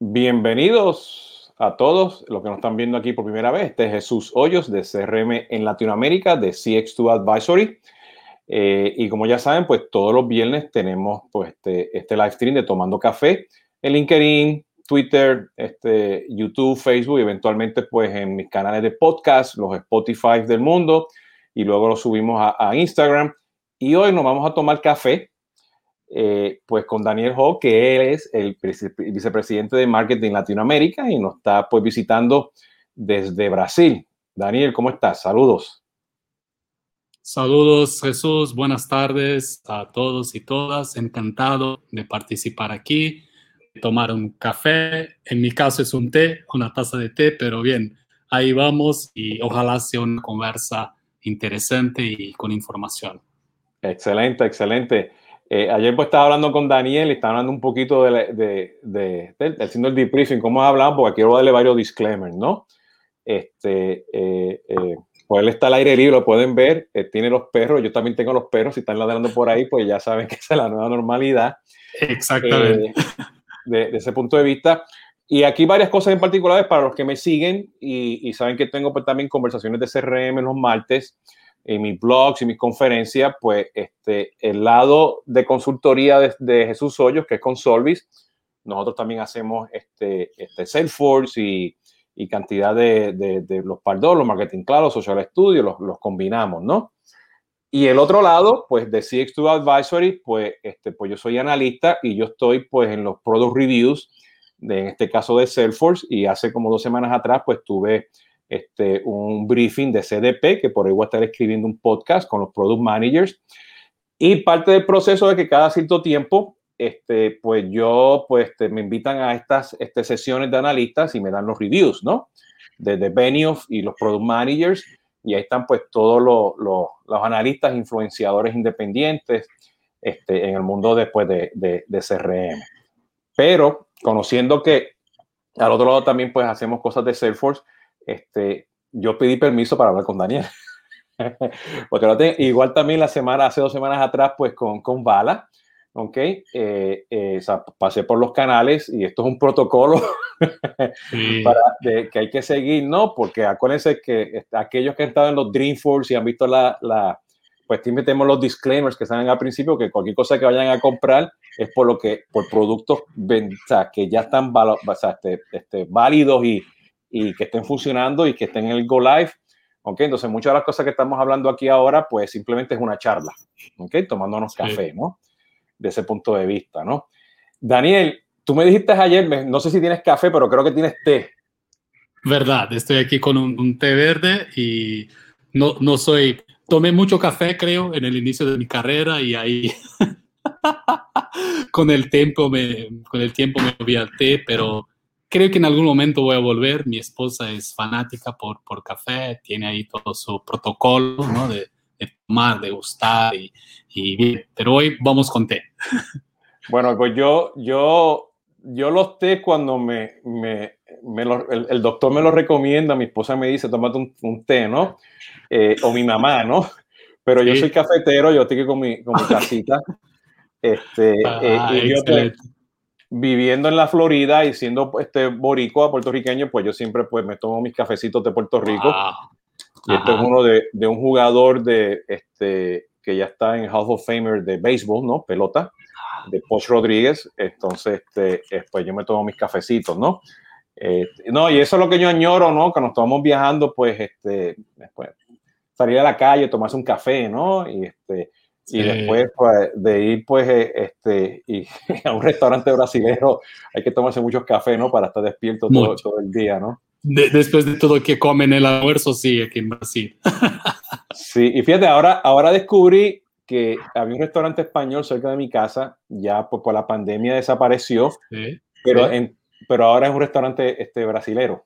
Bienvenidos a todos los que nos están viendo aquí por primera vez. Este es Jesús Hoyos de CRM en Latinoamérica de CX2 Advisory. Eh, y como ya saben, pues todos los viernes tenemos pues, este, este live stream de Tomando Café en LinkedIn, Twitter, este, YouTube, Facebook y eventualmente pues en mis canales de podcast, los Spotify del mundo y luego lo subimos a, Instagram. Y hoy nos vamos a tomar café eh, pues con Daniel Ho, que él es el vicepresidente de Marketing Latinoamérica y nos está pues visitando desde Brasil. Daniel, ¿cómo estás? Saludos. Saludos Jesús, buenas tardes a todos y todas. Encantado de participar aquí, tomar un café. En mi caso es un té, una taza de té, pero bien, ahí vamos y ojalá sea una conversa interesante y con información. Excelente, excelente. Eh, ayer pues estaba hablando con Daniel y estaba hablando un poquito de, de, de, haciendo el debriefing, cómo hablado, porque quiero darle varios disclaimers, ¿no? Este, eh, eh, pues él está al aire libre, lo pueden ver, tiene los perros, yo también tengo los perros, si están ladrando por ahí, pues ya saben que esa es la nueva normalidad. Exactamente. de, ese punto de vista. Y aquí varias cosas en particulares para los que me siguen y, y saben que tengo pues, también conversaciones de CRM los martes en mis blogs y mis conferencias, pues este, el lado de consultoría de, Jesús Hoyos, que es con Solvis, nosotros también hacemos este, este Salesforce y, y cantidad de, de, los Pardos, los Marketing Cloud, los Social Studio, los, los, combinamos, ¿no? Y el otro lado, pues de CX2 Advisory, pues, este, pues yo soy analista y yo estoy pues en los Product Reviews, de, en este caso de Salesforce, y hace como dos semanas atrás pues tuve este, un briefing de CDP, que por ahí voy a estar escribiendo un podcast con los product managers. Y parte del proceso es que cada cierto tiempo, este, pues yo, pues este, me invitan a estas este, sesiones de analistas y me dan los reviews, ¿no? Desde Benioff y los product managers. Y ahí están pues todos los, los, analistas, influenciadores independientes este, en el mundo después de, de, de CRM. Pero conociendo que al otro lado también pues hacemos cosas de Salesforce, este, yo pedí permiso para hablar con Daniel. Porque igual también la semana, hace dos semanas atrás, pues con, con Bala, ¿ok? Eh, eh, pasé por los canales y esto es un protocolo para, que hay que seguir, ¿no? Porque acuérdense que aquellos que han estado en los Dreamforce y han visto la, la pues metemos los disclaimers que salen al principio, que cualquier cosa que vayan a comprar es por lo que, por productos que ya están este, este, válidos y, y que estén funcionando y que estén en el Go Live. ¿ok? Entonces, muchas de las cosas que estamos hablando aquí ahora, pues simplemente es una charla, ¿ok? Tomándonos café, ¿no? De ese punto de vista, ¿no? Daniel, tú me dijiste ayer, no sé si tienes café, pero creo que tienes té. Verdad, estoy aquí con un, té verde y no, no soy, tomé mucho café, creo, en el inicio de mi carrera y ahí con el tiempo me, con el tiempo me volví al té, pero creo que en algún momento voy a volver. Mi esposa es fanática por, por café, tiene ahí todo su protocolo ¿no? de, tomar, de gustar y, y, bien. Pero hoy vamos con té. Bueno, pues yo, yo, yo los té cuando me, me, me lo, el, doctor me lo recomienda, mi esposa me dice, tómate un, un té, ¿no? Eh, o mi mamá, ¿no? Pero yo soy cafetero, yo estoy con mi, con mi casita. Este, eh, y yo, pues, viviendo en la Florida y siendo este boricua puertorriqueño, pues yo siempre pues me tomo mis cafecitos de Puerto Rico. Y este es uno de, de, un jugador de este que ya está en Hall of Famer de béisbol, ¿no? Pelota, de Poch Rodríguez. Entonces, este, pues yo me tomo mis cafecitos, ¿no? Eh, no, y eso es lo que yo añoro, ¿no? Nos estamos viajando, pues, este, después salir a la calle, tomarse un café, ¿no? Y este, y después pues, de ir pues eh, este, y, a un restaurante brasileño hay que tomarse muchos cafés, ¿no? Para estar despierto todo, todo, el día, ¿no? después de todo que comen el almuerzo, sí, aquí en Brasil. sí, y fíjate, ahora, ahora descubrí que había un restaurante español cerca de mi casa, ya pues, por la pandemia desapareció, pero, En, pero ahora es un restaurante este, brasilero.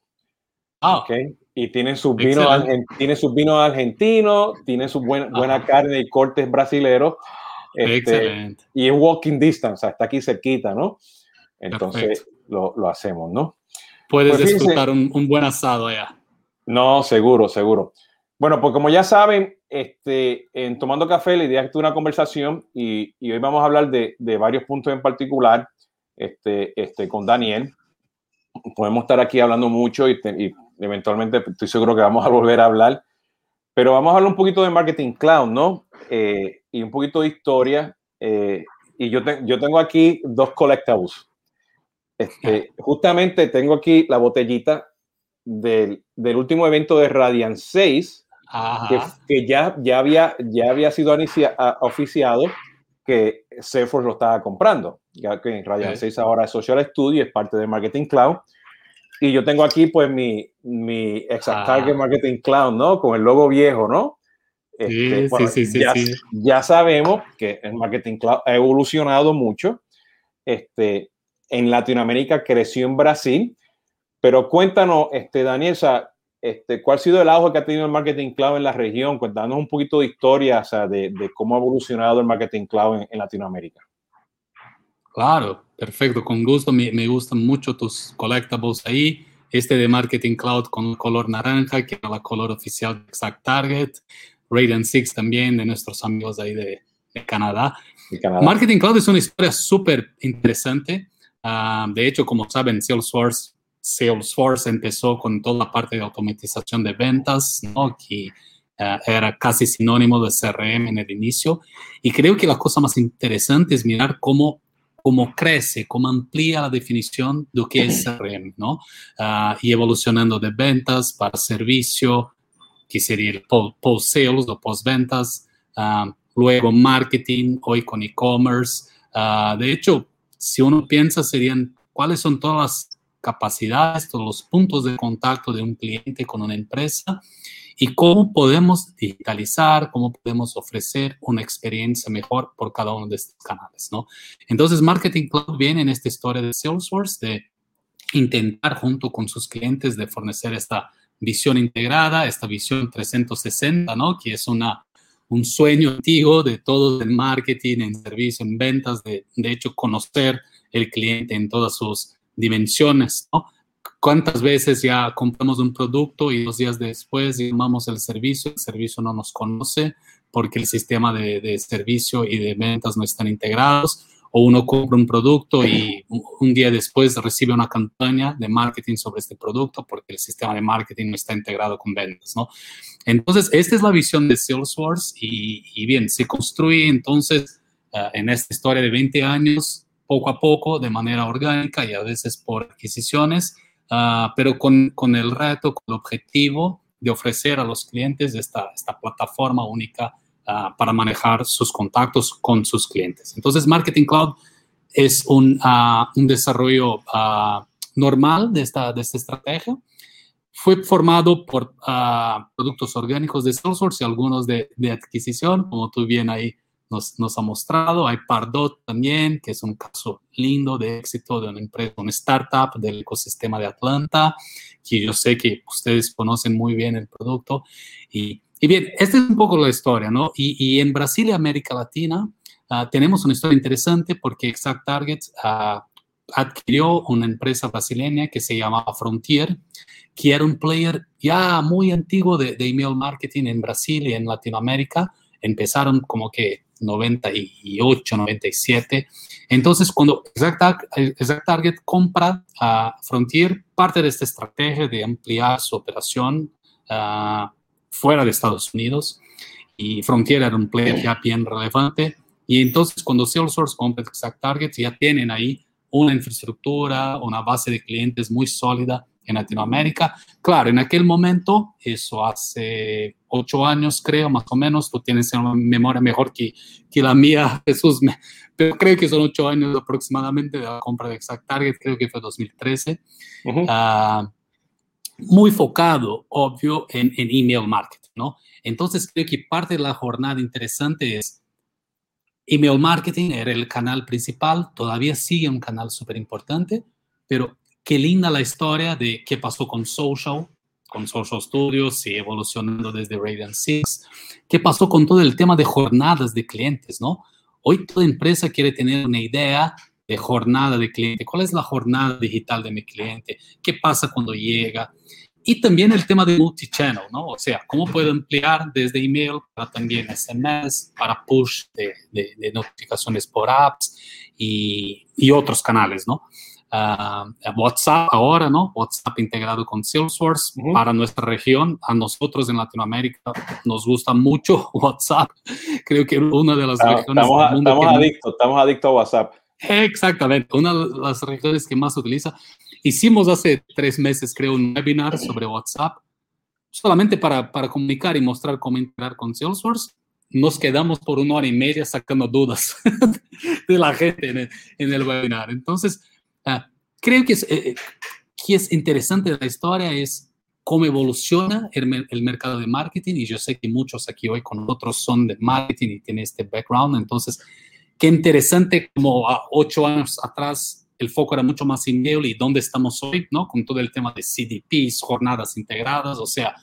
Ah. Okay y tienen sus vinos, tiene sus vinos argentinos, tiene su buena, buena carne y cortes brasileros. Este, y es walking distance, está aquí cerquita, ¿no? Entonces lo, lo, hacemos, ¿no? Puedes pues disfrutar un, un, buen asado allá. No, seguro, seguro. Bueno, pues como ya saben, este, en Tomando Café la idea es que una conversación y, y, hoy vamos a hablar de, de, varios puntos en particular este, este, con Daniel. podemos estar aquí hablando mucho y, eventualmente estoy seguro que vamos a volver a hablar, pero vamos a hablar un poquito de marketing cloud, ¿no? Eh, y un poquito de historia. Eh, y yo, yo tengo aquí dos collectables. Este, justamente tengo aquí la botellita del, del último evento de Radiant 6, que, que, ya, ya, había, ya había sido oficiado que Salesforce lo estaba comprando, ya que Radiant 6 ahora es Social Studio, es parte de Marketing Cloud. Y yo tengo aquí pues mi, mi Exact Target Marketing Cloud, ¿no? Con el logo viejo, ¿no? Este, sí, sí, ya, sí, ya, sabemos que el Marketing Cloud ha evolucionado mucho. Este, en Latinoamérica creció en Brasil, pero cuéntanos, este, Daniel, este, ¿cuál ha sido el auge que ha tenido el Marketing Cloud en la región? Cuéntanos un poquito de historia o sea, de, de, cómo ha evolucionado el Marketing Cloud en, Latinoamérica. Claro, perfecto, con gusto. Me, me, gustan mucho tus collectibles ahí. Este de Marketing Cloud con color naranja, que es la color oficial de Exact Target. Radiant 6 también, de nuestros amigos ahí de, de Canadá. Canadá. Marketing Cloud es una historia súper interesante. Uh, de hecho, como saben, Salesforce Salesforce empezó con toda la parte de automatización de ventas, ¿no? que uh, era casi sinónimo de CRM en el inicio. Y creo que la cosa más interesante es mirar cómo, cómo crece, cómo amplía la definición de lo que es CRM, ¿no? Uh, y evolucionando de ventas para servicio, que sería post-sales o post-ventas, uh, luego marketing, hoy con e-commerce. de hecho, si uno piensa, serían cuáles son todas las capacidades, todos los puntos de contacto de un cliente con una empresa y cómo podemos digitalizar, cómo podemos ofrecer una experiencia mejor por cada uno de estos canales, ¿no? Entonces, Marketing Cloud viene en esta historia de Salesforce de intentar junto con sus clientes de fornecer esta visión integrada, esta visión 360, ¿no? Que es una, un sueño antiguo de todos en marketing, en servicio, en ventas, de, de hecho conocer el cliente en todas sus dimensiones, ¿no? ¿Cuántas veces ya compramos un producto y dos días después llamamos el servicio, el servicio no nos conoce porque el sistema de, de servicio y de ventas no están integrados? O uno compra un producto y un día después recibe una campaña de marketing sobre este producto porque el sistema de marketing no está integrado con ventas, ¿no? Entonces, esta es la visión de Salesforce y, y bien, se construye entonces uh, en esta historia de 20 años poco a poco, de manera orgánica y a veces por adquisiciones, uh, pero con, con, el reto, con el objetivo de ofrecer a los clientes esta, esta plataforma única uh, para manejar sus contactos con sus clientes. Entonces, Marketing Cloud es un, uh, un desarrollo normal de esta, de esta estrategia. Fue formado por productos orgánicos de Salesforce y algunos de, de adquisición, como tú bien ahí nos, ha mostrado. Hay Pardot también, que es un caso lindo de éxito de una empresa, una startup del ecosistema de Atlanta, que yo sé que ustedes conocen muy bien el producto. Y, y bien, esta es un poco la historia, ¿no? Y, y en Brasil y América Latina uh, tenemos una historia interesante porque Exact Targets uh, adquirió una empresa brasileña que se llamaba Frontier, que era un player ya muy antiguo de, de email marketing en Brasil y en Latinoamérica. Empezaron como que 98, 97. Entonces, cuando Exact, Exact Target compra a Frontier, parte de esta estrategia de ampliar su operación uh, fuera de Estados Unidos, y Frontier era un player ya bien relevante, y entonces cuando Salesforce compra Exact Target, ya tienen ahí una infraestructura, una base de clientes muy sólida en Latinoamérica. Claro, en aquel momento, eso hace ocho años, creo, más o menos, tú tienes una memoria mejor que, que la mía, Jesús, pero creo que son ocho años aproximadamente de la compra de Exact Target, creo que fue 2013. Ah, muy focado, obvio, en, en email marketing, ¿no? Entonces, creo que parte de la jornada interesante es email marketing era el canal principal, todavía sigue un canal súper importante, pero qué linda la historia de qué pasó con Social, con Social Studios y evolucionando desde Radiant 6. ¿Qué pasó con todo el tema de jornadas de clientes, no? Hoy toda empresa quiere tener una idea de jornada de cliente. ¿Cuál es la jornada digital de mi cliente? ¿Qué pasa cuando llega? Y también el tema de multichannel, ¿no? O sea, cómo puedo emplear desde email para también SMS, para push de, notificaciones por apps y, otros canales, ¿no? WhatsApp ahora, ¿no? WhatsApp integrado con Salesforce para nuestra región. A nosotros en Latinoamérica nos gusta mucho WhatsApp. Creo que una de las regiones estamos, del mundo estamos adictos, estamos adictos a WhatsApp. Exactamente, una de las regiones que más utiliza. Hicimos hace tres meses, creo, un webinar sobre WhatsApp, solamente para, para comunicar y mostrar cómo integrar con Salesforce. Nos quedamos por una hora y media sacando dudas de la gente en el, en el webinar. Entonces, Ah, creo que es, eh, eh, que es interesante la historia es cómo evoluciona el, el, mercado de marketing y yo sé que muchos aquí hoy con nosotros son de marketing y tienen este background, entonces qué interesante como a ocho años atrás el foco era mucho más email y dónde estamos hoy, ¿no? Con todo el tema de CDPs, jornadas integradas, o sea,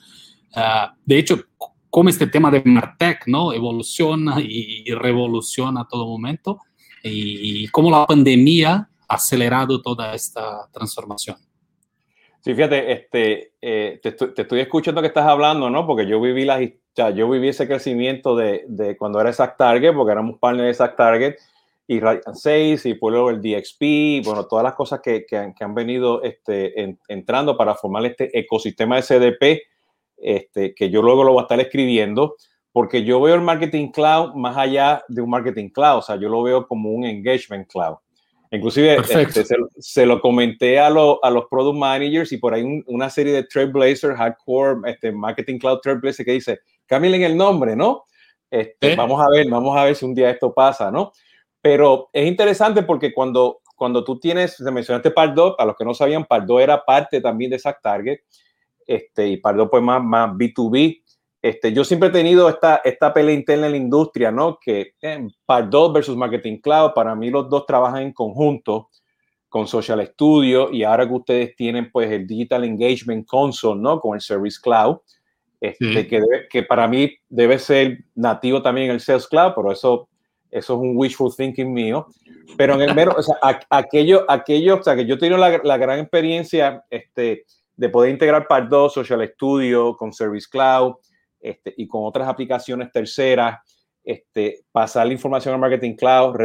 uh, de hecho, cómo este tema de Martech, ¿no? Evoluciona y, y revoluciona a todo momento y, y cómo la pandemia acelerado toda esta transformación. Sí, fíjate, este, eh, te, estoy, escuchando que estás hablando, ¿no? Porque yo viví, la, yo viví ese crecimiento de, de cuando era Exact Target, porque éramos partners de Exact Target, y Radiant 6, y luego el DXP, bueno, todas las cosas que, que, han, venido este, entrando para formar este ecosistema de CDP, este, que yo luego lo voy a estar escribiendo, porque yo veo el Marketing Cloud más allá de un Marketing Cloud, o sea, yo lo veo como un Engagement Cloud. Inclusive este, se, lo comenté a, a, los product managers y por ahí una serie de Trailblazer, Hardcore, este, Marketing Cloud Trailblazer que dice, cámbienle el nombre, ¿no? Este, Vamos a ver, vamos a ver si un día esto pasa, ¿no? Pero es interesante porque cuando, cuando tú tienes, se mencionaste Pardo, a los que no sabían, Pardo era parte también de esa Target, este, y Pardo pues más, más B2B, este, yo siempre he tenido esta, esta pelea interna en la industria, ¿no? Que eh, Pardot versus Marketing Cloud, para mí los dos trabajan en conjunto con Social Studio y ahora que ustedes tienen pues el Digital Engagement Console, ¿no? Con el Service Cloud, este, que, que para mí debe ser nativo también el Sales Cloud, pero eso, eso es un wishful thinking mío. Pero en el mero, o sea, aquello, aquello, o sea, que yo he tenido la, la gran experiencia este, de poder integrar Pardot, Social Studio con Service Cloud, este, y con otras aplicaciones terceras, este, pasar la información al Marketing Cloud,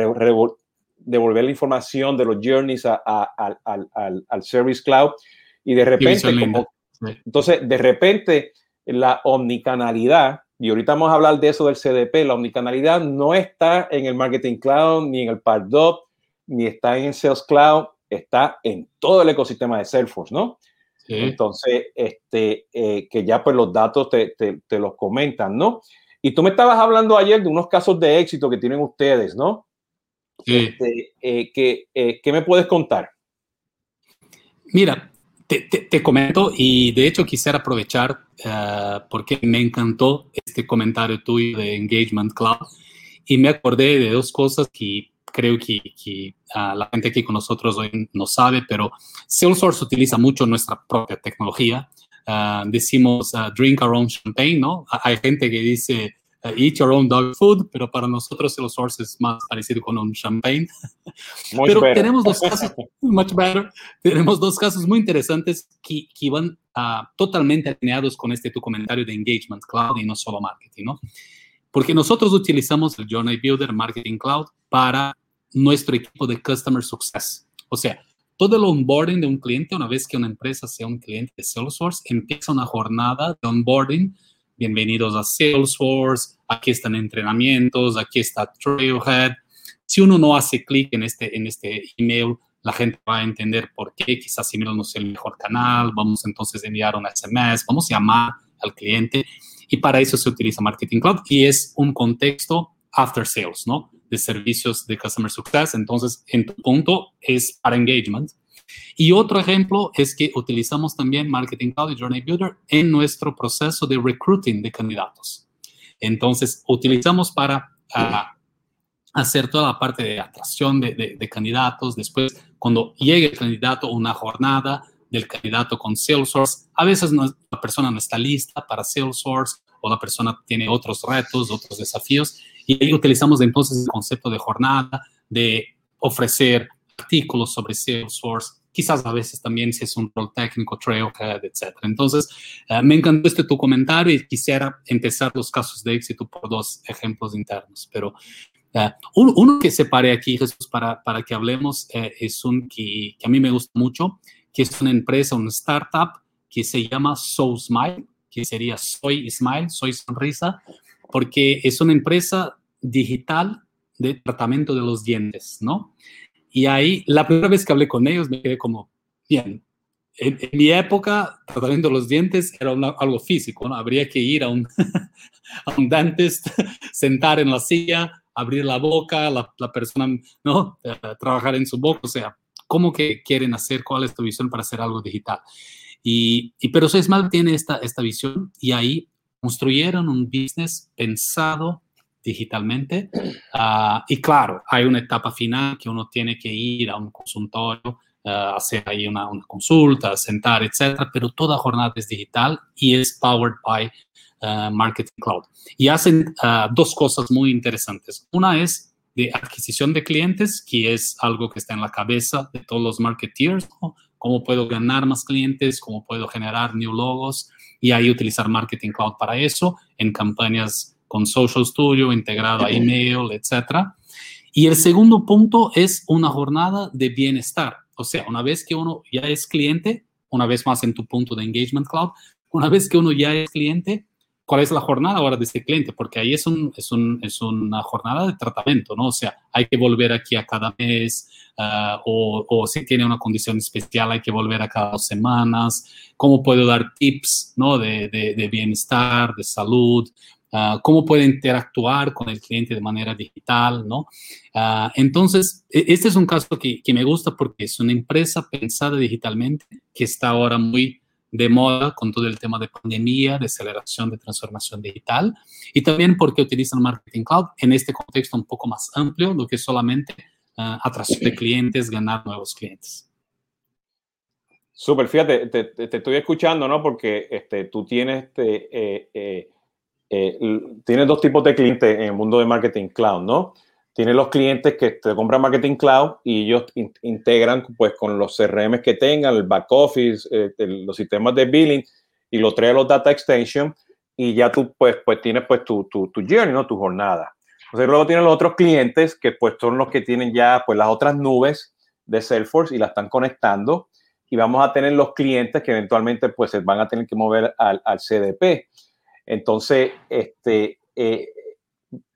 devolver la información de los journeys al, al, Service Cloud y de repente, entonces, de repente, la omnicanalidad, y ahorita vamos a hablar de eso del CDP, la omnicanalidad no está en el Marketing Cloud, ni en el Pardot, ni está en el Sales Cloud, está en todo el ecosistema de Salesforce, ¿no? Entonces, este, eh, que ya pues los datos te, te, los comentan, ¿no? Y tú me estabas hablando ayer de unos casos de éxito que tienen ustedes, ¿no? Sí. Este, eh, que, eh, ¿Qué me puedes contar? Mira, te, te, comento y de hecho quisiera aprovechar porque me encantó este comentario tuyo de Engagement Cloud y me acordé de dos cosas que creo que, que uh, la gente aquí con nosotros hoy no sabe, pero Salesforce utiliza mucho nuestra propia tecnología. Uh, decimos uh, drink our own champagne, ¿no? Hay gente que dice eat your own dog food, pero para nosotros Salesforce es más parecido con un champagne. pero tenemos dos casos, much better, tenemos dos casos muy interesantes que, que van totalmente alineados con este tu comentario de Engagement Cloud y no solo marketing, ¿no? Porque nosotros utilizamos el Journey Builder Marketing Cloud para nuestro equipo de Customer Success. O sea, todo el onboarding de un cliente, una vez que una empresa sea un cliente de Salesforce, empieza una jornada de onboarding. Bienvenidos a Salesforce, aquí están entrenamientos, aquí está Trailhead. Si uno no hace clic en este, en este email, la gente va a entender por qué, quizás email no es el mejor canal, vamos entonces a enviar un SMS, vamos a llamar al cliente y para eso se utiliza Marketing Cloud y es un contexto after sales, ¿no? de servicios de Customer Success. Entonces, en tu punto es para engagement. Y otro ejemplo es que utilizamos también Marketing Cloud y Journey Builder en nuestro proceso de recruiting de candidatos. Entonces, utilizamos para ah, hacer toda la parte de atracción de, de, candidatos. Después, cuando llegue el candidato, una jornada del candidato con Salesforce. A veces la persona no está lista para Salesforce o la persona tiene otros retos, otros desafíos y ahí utilizamos entonces el concepto de jornada, de ofrecer artículos sobre Salesforce, quizás a veces también si es un rol técnico, Trailhead, etc. Entonces, eh, me encantó este tu comentario y quisiera empezar los casos de éxito por dos ejemplos internos, pero uno que separé aquí, Jesús, para, para que hablemos, es un que, que, a mí me gusta mucho, que es una empresa, una startup que se llama So Smile, que sería Soy Smile, Soy Sonrisa, porque es una empresa digital de tratamiento de los dientes, ¿no? Y ahí, la primera vez que hablé con ellos, me quedé como, bien, en, mi época, tratamiento de los dientes era algo físico, ¿no? Habría que ir a un, a un dentist, sentar en la silla, abrir la boca, la, la persona, ¿no? Eh, trabajar en su boca, o sea, ¿cómo que quieren hacer? ¿Cuál es tu visión para hacer algo digital? Y, y pero Sesmal tiene esta, esta visión y ahí construyeron un business pensado digitalmente. Uh, y claro, hay una etapa final que uno tiene que ir a un consultorio, uh, hacer ahí una, una, consulta, sentar, etcétera, pero toda jornada es digital y es powered by uh, Marketing Cloud. Y hacen dos cosas muy interesantes. Una es de adquisición de clientes, que es algo que está en la cabeza de todos los marketeers, ¿no? cómo puedo ganar más clientes, cómo puedo generar new logos y ahí utilizar Marketing Cloud para eso en campañas con Social Studio integrado a email, etc. Y el segundo punto es una jornada de bienestar. O sea, una vez que uno ya es cliente, una vez más en tu punto de Engagement Cloud, una vez que uno ya es cliente, cuál es la jornada ahora de este cliente, porque ahí es, un, es, un, es una jornada de tratamiento, ¿no? O sea, hay que volver aquí a cada mes, uh, o, o, si tiene una condición especial hay que volver a cada dos semanas, cómo puedo dar tips, ¿no? De, de, de bienestar, de salud, uh, cómo puede interactuar con el cliente de manera digital, ¿no? Uh, entonces, e, este es un caso que, que me gusta porque es una empresa pensada digitalmente que está ahora muy de moda con todo el tema de pandemia, de aceleración de transformación digital y también porque utilizan Marketing Cloud en este contexto un poco más amplio, lo que solamente uh, atracción de clientes, ganar nuevos clientes. Súper, fíjate, te, te, estoy escuchando, ¿no? Porque este, tú tienes, este, eh, eh, eh, tienes dos tipos de clientes en el mundo de Marketing Cloud, ¿no? Tienes los clientes que te compran Marketing Cloud y ellos in integran pues con los CRM que tengan, el back office, eh, el, los sistemas de billing y lo trae los data extension y ya tú pues, pues tienes pues tu, tu, tu journey, ¿no? Tu jornada. Entonces luego tienen los otros clientes que pues son los que tienen ya pues las otras nubes de Salesforce y la están conectando y vamos a tener los clientes que eventualmente pues se van a tener que mover al, al CDP. Entonces, este, eh,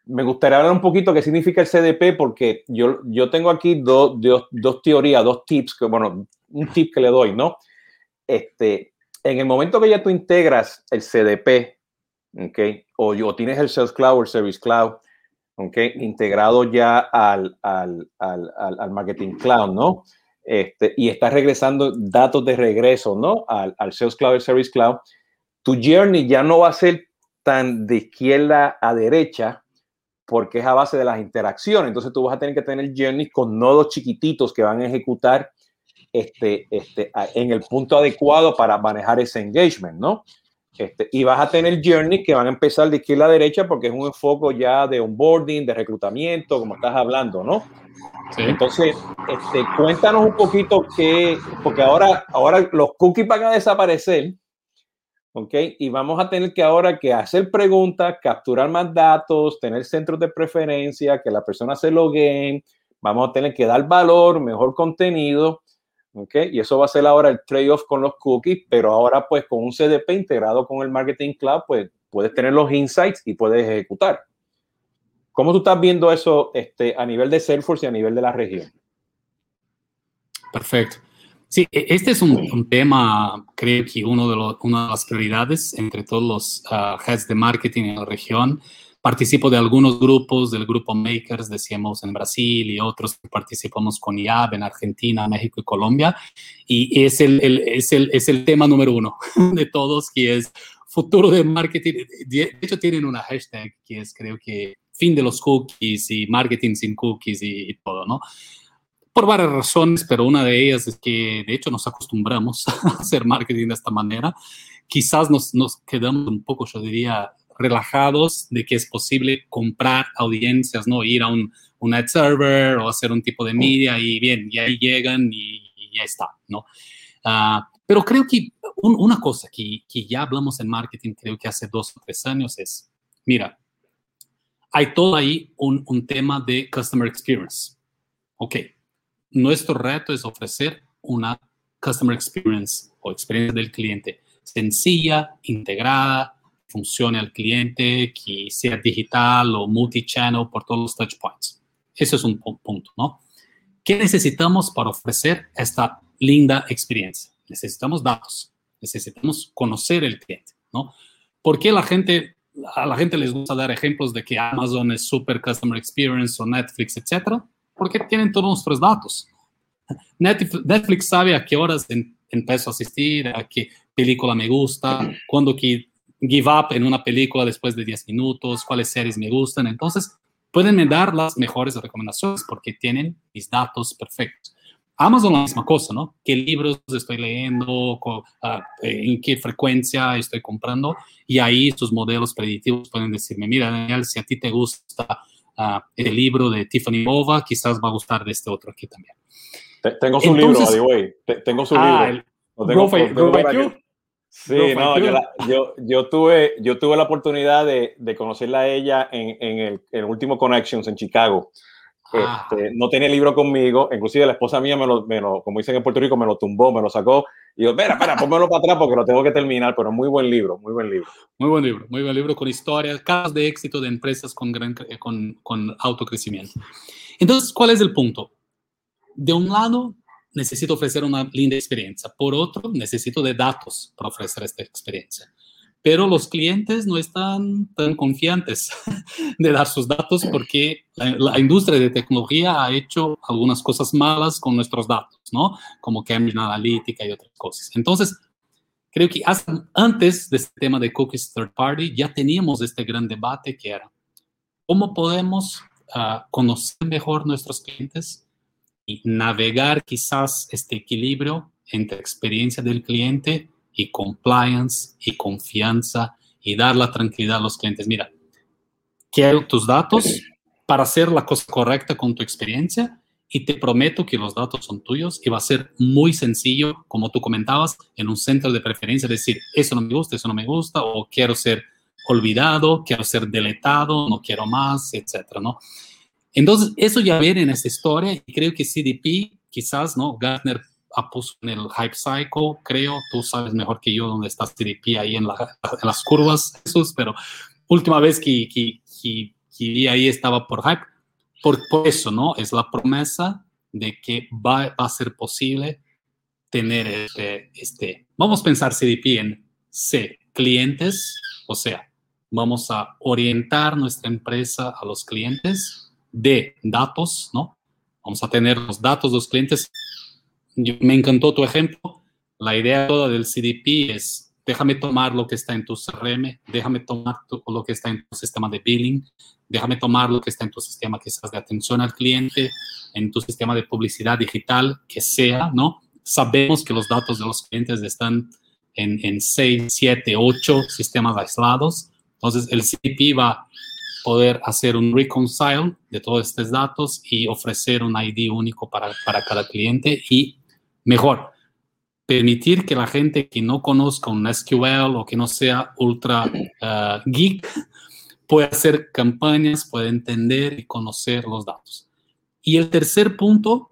me gustaría hablar un poquito qué significa el CDP, porque yo, yo tengo aquí dos, dos, dos teorías, dos tips, que, bueno, un tip que le doy, ¿no? Este, en el momento que ya tú integras el CDP, ¿ok? O, o tienes el Sales Cloud o el Service Cloud, ¿ok? Integrado ya al, al, al, al Marketing Cloud, ¿no? Este, y estás regresando datos de regreso, ¿no? Al, al Sales Cloud, el Service Cloud, tu journey ya no va a ser tan de izquierda a derecha, porque es a base de las interacciones. Entonces tú vas a tener que tener journeys con nodos chiquititos que van a ejecutar este, este, en el punto adecuado para manejar ese engagement, ¿no? Este, y vas a tener journeys que van a empezar de izquierda a derecha porque es un enfoque ya de onboarding, de reclutamiento, como estás hablando, ¿no? Sí. Entonces, este, cuéntanos un poquito qué, porque ahora, ahora los cookies van a desaparecer ¿ok? Y vamos a tener que ahora que hacer preguntas, capturar más datos, tener centros de preferencia, que la persona se logue, vamos a tener que dar valor, mejor contenido, ¿ok? Y eso va a ser ahora el trade-off con los cookies, pero ahora pues con un CDP integrado con el Marketing Cloud, pues puedes tener los insights y puedes ejecutar. ¿Cómo tú estás viendo eso este, a nivel de Salesforce y a nivel de la región? Perfecto. Sí, e, este es un, un tema, creo que uno de los, una de las prioridades entre todos los uh, heads de marketing en la región. Participo de algunos grupos, del grupo Makers, decíamos en Brasil y otros que participamos con IAB en Argentina, México y Colombia. Y es el, el, es el, es el tema número uno de todos, que es futuro de marketing. De hecho, tienen una hashtag que es, creo que, fin de los cookies y marketing sin cookies y, y todo, ¿no? Por varias razones, pero una de ellas es que de hecho nos acostumbramos a hacer marketing de esta manera. Quizás nos, nos quedamos un poco, yo diría, relajados de que es posible comprar audiencias, ¿no? Ir a un, un ad server o hacer un tipo de media y bien, y ahí llegan y, y ya está, ¿no? Uh, pero creo que un, una cosa que, que ya hablamos en marketing, creo que hace dos o tres años es, mira, hay todo ahí un, un tema de customer experience. Ok, nuestro reto es ofrecer una customer experience o experiencia del cliente sencilla, integrada, funcione al cliente, que sea digital o multi-channel por todos los touch points. Eso es un punto, ¿no? ¿Qué necesitamos para ofrecer esta linda experiencia? Necesitamos datos, necesitamos conocer el cliente, ¿no? ¿Por qué la gente, a la gente les gusta dar ejemplos de que Amazon es super customer experience o Netflix, etcétera? Porque tienen todos nuestros datos. Netflix sabe a qué horas empiezo a asistir, a qué película me gusta, cuándo give up en una película después de 10 minutos, cuáles series me gustan. Entonces, pueden dar las mejores recomendaciones porque tienen mis datos perfectos. Amazon la misma cosa, ¿no? ¿Qué libros estoy leyendo? Ah, ¿En qué frecuencia estoy comprando? Y ahí sus modelos predictivos pueden decirme, mira, Daniel, si a ti te gusta uh, el libro de Tiffany Bova, quizás va a gustar de este otro aquí también. Tengo su libro, by the way. Tengo su ah, libro. tengo, Sí, no, yo, yo, tuve, yo tuve la oportunidad de, de conocerla a ella en, en, el, último Connections en Chicago. Ah. Este, no tenía el libro conmigo, inclusive la esposa mía me lo, me lo, como dicen en Puerto Rico, me lo tumbó, me lo sacó. Y yo, espera, espera, pónmelo para atrás porque lo tengo que terminar, pero muy buen libro, muy buen libro. Muy buen libro, muy buen libro con historias, casos de éxito de empresas con, gran, con, con autocrecimiento. Entonces, ¿cuál es el punto? De un lado, necesito ofrecer una linda experiencia. Por otro, necesito de datos para ofrecer esta experiencia. Pero los clientes no están tan confiantes de dar sus datos porque la, industria de tecnología ha hecho algunas cosas malas con nuestros datos, ¿no? Como Cambridge Analytica y otras cosas. Entonces, creo que antes de este tema de cookies third party ya teníamos este gran debate que era cómo podemos ah, conocer mejor nuestros clientes navegar quizás este equilibrio entre experiencia del cliente y compliance y confianza y dar la tranquilidad a los clientes. Mira, quiero tus datos para hacer la cosa correcta con tu experiencia y te prometo que los datos son tuyos y va a ser muy sencillo, como tú comentabas, en un centro de preferencia, decir, eso no me gusta, eso no me gusta, o quiero ser olvidado, quiero ser deletado, no quiero más, etcétera, ¿no? Entonces, eso ya viene en esta historia y creo que CDP, quizás, ¿no? Gartner puso en el hype cycle, creo, tú sabes mejor que yo dónde está CDP ahí en, las curvas, Jesús, pero última vez que, que, que, vi ahí estaba por hype. Por, eso, ¿no? Es la promesa de que va, va a ser posible tener este, este, vamos a pensar CDP en C, clientes, o sea, vamos a orientar nuestra empresa a los clientes de datos, ¿no? Vamos a tener los datos de los clientes. Me encantó tu ejemplo. La idea toda del CDP es, déjame tomar lo que está en tu CRM, déjame tomar lo que está en tu sistema de billing, déjame tomar lo que está en tu sistema quizás de atención al cliente, en tu sistema de publicidad digital, que sea, ¿no? Sabemos que los datos de los clientes están en, en 6, 7, 8 sistemas aislados. Entonces, el CDP va poder hacer un reconcile de todos estos datos y ofrecer un ID único para, para cada cliente y mejor, permitir que la gente que no conozca un SQL o que no sea ultra uh, geek pueda hacer campañas, pueda entender y conocer los datos. Y el tercer punto,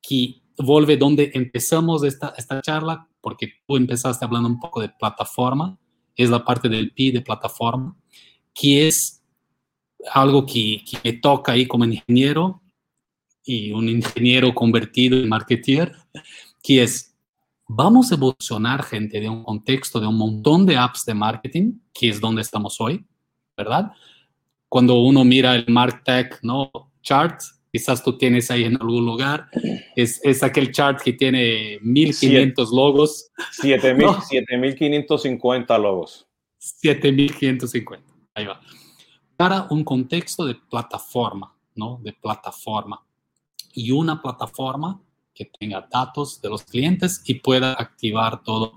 que vuelve donde empezamos esta, esta charla, porque tú empezaste hablando un poco de plataforma, es la parte del P de plataforma, que es algo que, me toca ahí como ingeniero y un ingeniero convertido en marketer, que es, vamos a evolucionar gente de un contexto de un montón de apps de marketing, que es donde estamos hoy, ¿verdad? Cuando uno mira el MarkTech, ¿no? Chart, quizás tú tienes ahí en algún lugar, es, es aquel chart que tiene 1500 logos. 7550 logos. 7550, ahí va para un contexto de plataforma, ¿no? De plataforma. Y una plataforma que tenga datos de los clientes y pueda activar todo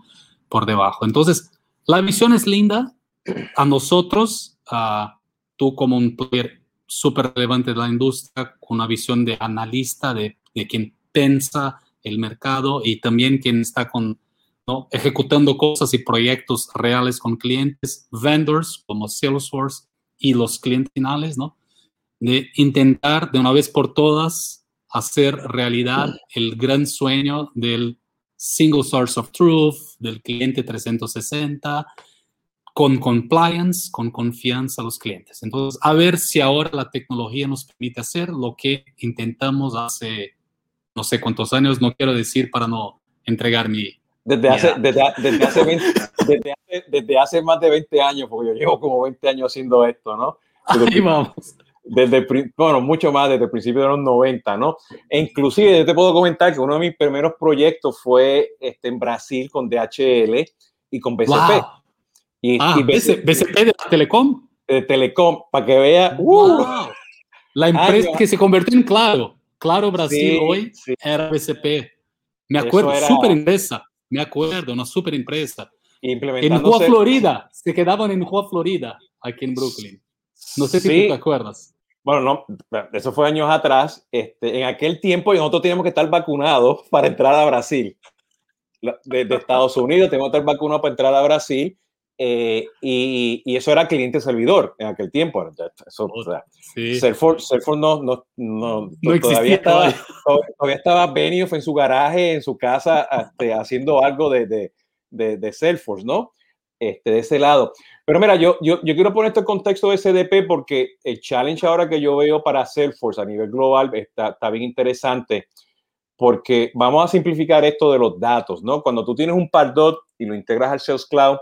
por debajo. Entonces, la visión es linda. A nosotros, tú como un player súper relevante de la industria, con una visión de analista, de, de quien piensa el mercado y también quien está con, ¿no? ejecutando cosas y proyectos reales con clientes, vendors como Salesforce, y los clientes finales, ¿no? De intentar de una vez por todas hacer realidad el gran sueño del single source of truth, del cliente 360, con compliance, con confianza a los clientes. Entonces, a ver si ahora la tecnología nos permite hacer lo que intentamos hace no sé cuántos años, no quiero decir para no entregar mi... Desde, hace, desde, hace, desde, hace, más de 20 años, porque yo llevo como 20 años haciendo esto, ¿no? Ahí vamos. Desde, bueno, mucho más desde el principio de los 90, ¿no? E inclusive yo te puedo comentar que uno de mis primeros proyectos fue este, en Brasil con DHL y con BCP. Y, ah, BCP, de Telecom. De Telecom, para que vea. ¡uh! La empresa que se convirtió en Claro. Claro Brasil hoy era BCP. Me acuerdo, súper empresa. Me acuerdo, una súper empresa. En Juan Florida. Se quedaban en Juan Florida, aquí en Brooklyn. No sé si tú te acuerdas. Bueno, no, eso fue años atrás. Este, en aquel tiempo nosotros teníamos que estar vacunados para entrar a Brasil. De, de Estados Unidos teníamos que estar vacunados para entrar a Brasil eh, y, y, eso era cliente-servidor en aquel tiempo. Eso, o sea, Salesforce, no, no, no, todavía, estaba, todavía estaba Benioff en su garaje, en su casa, este, haciendo algo de, de, de, de, Salesforce, ¿no? Este, de ese lado. Pero mira, yo, yo, yo quiero poner este contexto de SDP porque el challenge ahora que yo veo para Salesforce a nivel global está, está bien interesante porque vamos a simplificar esto de los datos, ¿no? Cuando tú tienes un Pardot y lo integras al Sales Cloud,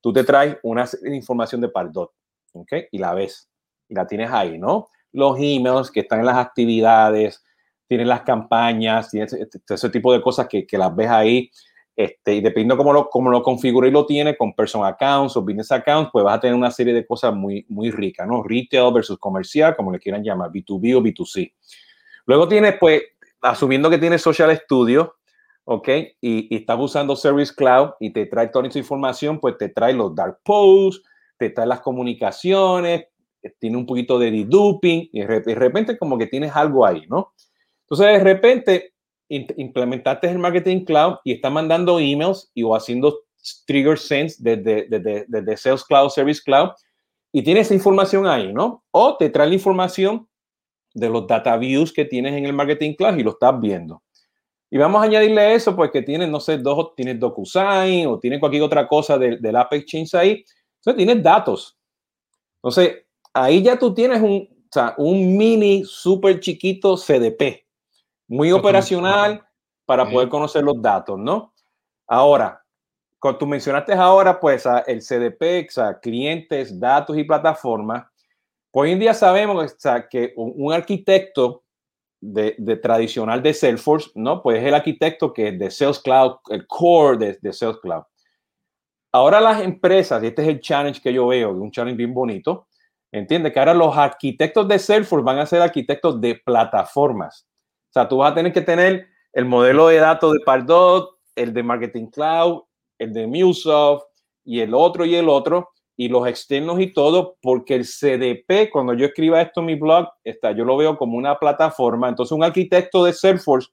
tú te traes una información de Pardot, ¿ok? Y la ves, y la tienes ahí, ¿no? Los emails que están en las actividades, tienes las campañas, tienes este, ese tipo de cosas que, que las ves ahí. Este, y dependiendo cómo lo, cómo lo configure y lo tiene con personal accounts o business accounts, pues vas a tener una serie de cosas muy, muy ricas, ¿no? Retail versus comercial, como le quieran llamar, B2B o B2C. Luego tienes, pues, asumiendo que tienes Social Studio, ¿ok? Y, estás usando Service Cloud y te trae toda esa información, pues te trae los dark posts, te trae las comunicaciones, eh, tiene un poquito de deduping y de repente como que tienes algo ahí, ¿no? Entonces de repente implementaste el Marketing Cloud y está mandando emails y o haciendo trigger sense desde, desde, desde Sales Cloud, Service Cloud y tienes esa información ahí, ¿no? O te trae la información de los data views que tienes en el Marketing Cloud y lo estás viendo. Y vamos a añadirle eso, pues que tienes, no sé, dos, tienes DocuSign o tienes cualquier otra cosa del, del App Exchange ahí. Entonces tienes datos. Entonces, ahí ya tú tienes un, o sea, un mini súper chiquito CDP, muy operacional para poder conocer los datos, ¿no? Ahora, cuando tú mencionaste ahora, pues el CDP, sea, clientes, datos y plataformas, pues hoy en día sabemos que un arquitecto de, tradicional de Salesforce, ¿no? Pues es el arquitecto que es de Sales Cloud, el core de, de Sales Cloud. Ahora las empresas, y este es el challenge que yo veo, un challenge bien bonito, entiende que ahora los arquitectos de Salesforce van a ser arquitectos de plataformas. Sea, tú vas a tener que tener el modelo de datos de Pardot, el de Marketing Cloud, el de MuleSoft y el otro y el otro, y los externos y todo, porque el CDP, cuando yo escriba esto en mi blog, está, yo lo veo como una plataforma. Entonces, un arquitecto de Salesforce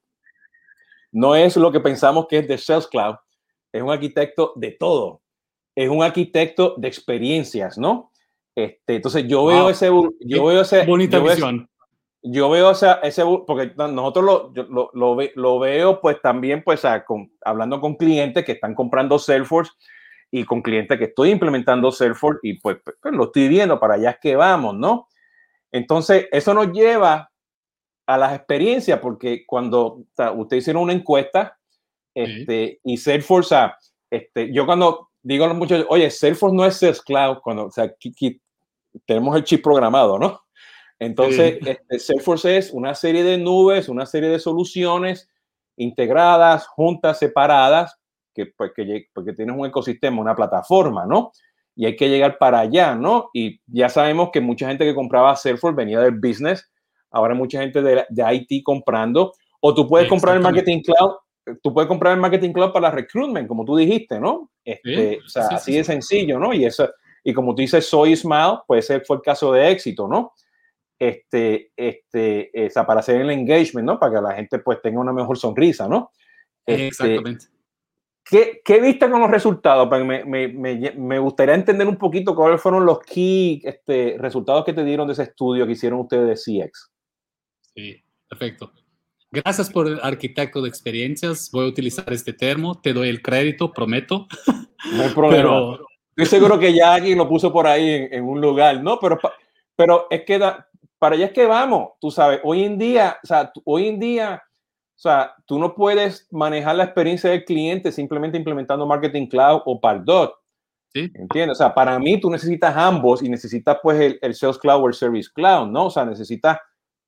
no es lo que pensamos que es de Sales Cloud, es un arquitecto de todo. Es un arquitecto de experiencias, ¿no? Este, entonces, yo veo ese. Yo veo ese. Bonita yo visión. Yo veo ese, ese, porque nosotros lo, lo, lo, lo, veo pues también pues hablando con clientes que están comprando Salesforce y con clientes que estoy implementando Salesforce y pues, pues, pues, lo estoy viendo, para allá es que vamos, ¿no? Entonces, eso nos lleva a las experiencias, porque cuando ustedes usted hicieron una encuesta este, y Salesforce, este, yo cuando digo a los muchachos, oye, Salesforce no es Sales Cloud, cuando, o sea, aquí, tenemos el chip programado, ¿no? Entonces, este, Salesforce es una serie de nubes, una serie de soluciones integradas, juntas, separadas, que, pues, que, porque tienes un ecosistema, una plataforma, ¿no? Y hay que llegar para allá, ¿no? Y ya sabemos que mucha gente que compraba Salesforce venía del business, ahora mucha gente de, de IT comprando, o tú puedes comprar el Marketing Cloud, tú puedes comprar el Marketing Cloud para recruitment, como tú dijiste, ¿no? Este, o sea, así de sencillo, ¿no? Y eso, y como tú dices, Soy Smile, pues ese fue el caso de éxito, ¿no? Este, este, esa, para hacer el engagement, ¿no? Para que la gente pues tenga una mejor sonrisa, ¿no? Este, Exactamente ¿Qué, ¿Qué, viste con los resultados? Me, me, me, me, gustaría entender un poquito cuáles fueron los key este, resultados que te dieron de ese estudio que hicieron ustedes de CX. Sí, perfecto. Gracias por el arquitecto de experiencias. Voy a utilizar este termo. Te doy el crédito, prometo. No hay problema. Pero... Estoy seguro que ya alguien lo puso por ahí en, en un lugar, ¿no? Pero, pero es que da, para allá es que vamos, tú sabes, hoy en día, o sea, hoy en día o sea, tú no puedes manejar la experiencia del cliente simplemente implementando Marketing Cloud o Pardot. ¿Sí? ¿Entiendes? O sea, para mí tú necesitas ambos y necesitas pues el, el, Sales Cloud o el Service Cloud, ¿no? O sea, necesitas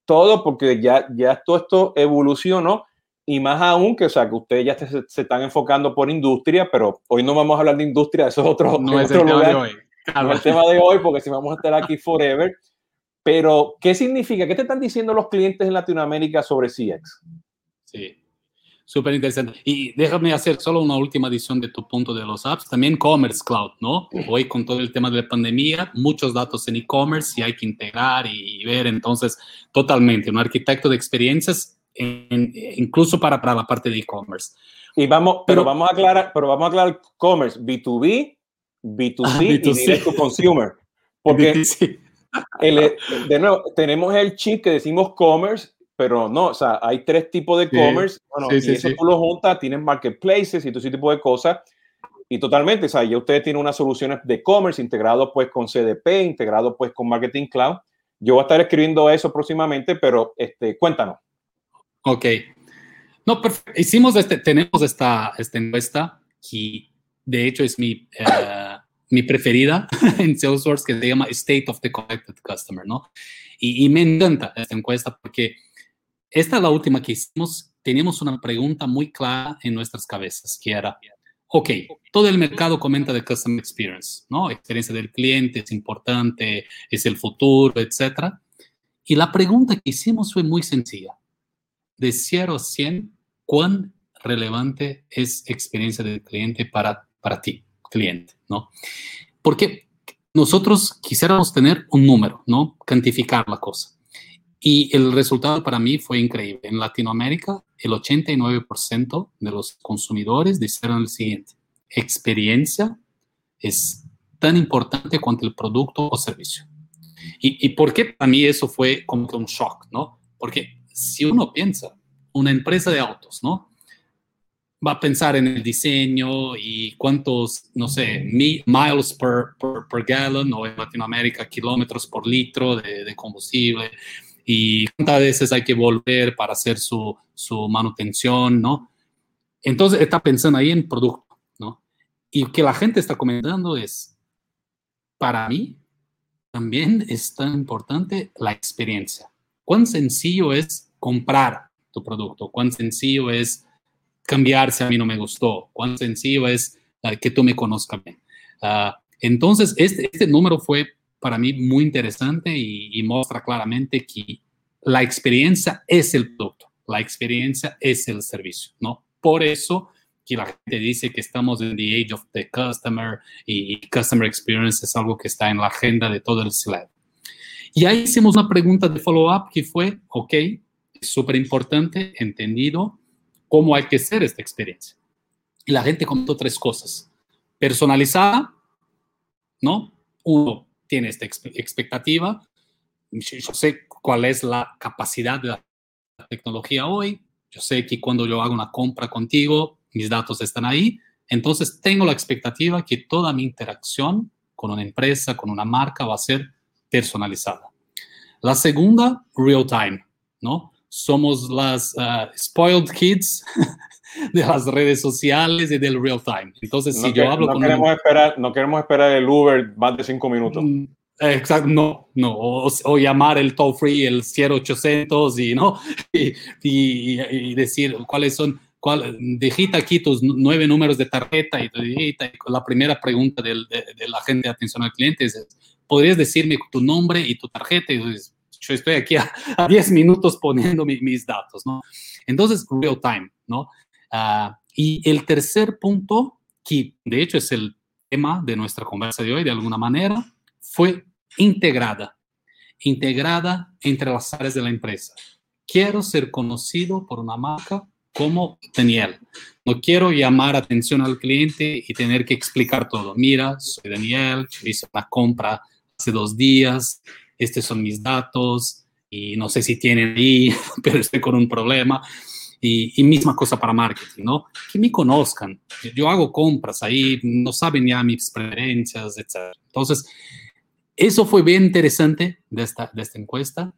todo porque ya, ya todo esto evolucionó y más aún que, o sea, que ustedes ya se, se, están enfocando por industria, pero hoy no vamos a hablar de industria, eso es otro, no es otro el lugar. Tema de hoy. No es el tema de hoy porque si vamos a estar aquí forever. Pero, ¿qué significa? ¿Qué te están diciendo los clientes en Latinoamérica sobre CX? Sí, súper interesante. Y déjame hacer solo una última adición de tu punto de los apps. También Commerce Cloud, ¿no? Hoy con todo el tema de la pandemia, muchos datos en e-commerce y hay que integrar y ver. Entonces, totalmente, un arquitecto de experiencias, en, incluso para, para la parte de e-commerce. Y vamos, pero, pero, vamos a aclarar, pero vamos a aclarar commerce, B2B, B2C, ah, B2C. y direct to consumer. Porque, B2C. El, de nuevo, tenemos el chip que decimos commerce pero no, o sea, hay tres tipos de commerce, bueno, sí, sí, y eso sí. tú lo juntas, tienes marketplaces y todo ese tipo de cosas, y totalmente, o sea, ya ustedes tienen unas soluciones de commerce integrado pues con CDP, integrado pues con Marketing Cloud. Yo voy a estar escribiendo eso próximamente, pero este, cuéntanos. Ok. No, perfecto. Hicimos este, tenemos esta, esta encuesta que de hecho es mi, uh, mi preferida en Salesforce, que se llama State of the Connected Customer, ¿no? Y, y me encanta esta encuesta porque esta es la última que hicimos. Teníamos una pregunta muy clara en nuestras cabezas, que era, ok, todo el mercado comenta de Customer Experience, ¿no? Experiencia del cliente es importante, es el futuro, etc. Y la pregunta que hicimos fue muy sencilla. De 0 a 100, ¿cuán relevante es experiencia del cliente para, para ti, cliente, ¿no? Porque nosotros quisiéramos tener un número, ¿no? Cantificar la cosa. Y el resultado para mí fue increíble. En Latinoamérica, el 89% de los consumidores dijeron el siguiente, experiencia es tan importante cuanto el producto o servicio. ¿Y, y por qué para mí eso fue como que un shock, no? Porque si uno piensa, una empresa de autos, ¿no? Va a pensar en el diseño y cuántos, no sé, miles per, per, per gallon o en Latinoamérica kilómetros por litro de, de combustible y cuántas veces hay que volver para hacer su, su manutención, ¿no? Entonces está pensando ahí en producto, ¿no? Y que la gente está comentando es, para mí, también es tan importante la experiencia. Cuán sencillo es comprar tu producto, cuán sencillo es cambiarse a mí no me gustó, cuán sencillo es que tú me conozcas. Uh, entonces, este, este número fue para mí muy interesante y, muestra claramente que la experiencia es el producto, la experiencia es el servicio, ¿no? Por eso que la gente dice que estamos en the age of the customer y customer experience es algo que está en la agenda de todo el slide. Y ahí hicimos una pregunta de follow-up que fue, ok, súper importante, entendido cómo hay que hacer esta experiencia. Y la gente comentó tres cosas. Personalizada, ¿no? Uno, tiene esta expectativa. Yo sé cuál es la capacidad de la tecnología hoy. Yo sé que cuando yo hago una compra contigo, mis datos están ahí. Entonces tengo la expectativa que toda mi interacción con una empresa, con una marca, va a ser personalizada. La segunda, real time, ¿no? Somos las uh, spoiled kids de las redes sociales y del real time. Entonces, no si que, yo hablo no con queremos un... esperar, no queremos esperar el Uber más de cinco minutos. Mm, Exacto, no, no, o, o, llamar el toll free, el 0800 y, ¿no? Y, y, y decir cuáles son, cuál, digita aquí tus nueve números de tarjeta y, digita, y la primera pregunta del, de, de, la gente de atención al cliente es, ¿podrías decirme tu nombre y tu tarjeta? Y dices, yo estoy aquí a, a 10 minutos poniendo mi, mis datos, ¿no? Entonces, real time, ¿no? Uh, y el tercer punto, que de hecho es el tema de nuestra conversa de hoy, de alguna manera, fue integrada, integrada entre las áreas de la empresa. Quiero ser conocido por una marca como Daniel. No quiero llamar atención al cliente y tener que explicar todo. Mira, soy Daniel, hice una compra hace dos días, estos son mis datos y no sé si tienen ahí, pero estoy con un problema. Y, misma cosa para marketing, ¿no? Que me conozcan. Yo hago compras ahí, no saben ya mis preferencias, etc. Entonces, eso fue bien interesante de esta, de esta encuesta.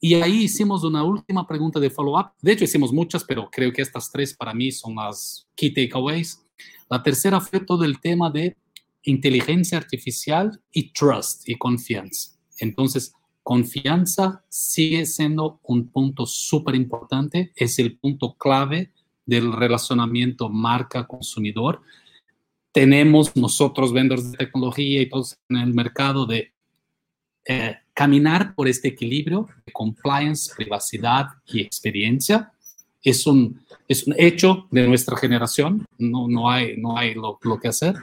Y ahí hicimos una última pregunta de follow-up. De hecho, hicimos muchas, pero creo que estas tres para mí son las key takeaways. La tercera fue todo el tema de inteligencia artificial y trust y confianza. Entonces, confianza sigue siendo un punto súper importante, es el punto clave del relacionamiento marca-consumidor. Tenemos nosotros, vendedores de tecnología y todos en el mercado, de eh, caminar por este equilibrio de compliance, privacidad y experiencia. Es un, es un hecho de nuestra generación, no, no hay, no hay lo, lo que hacer.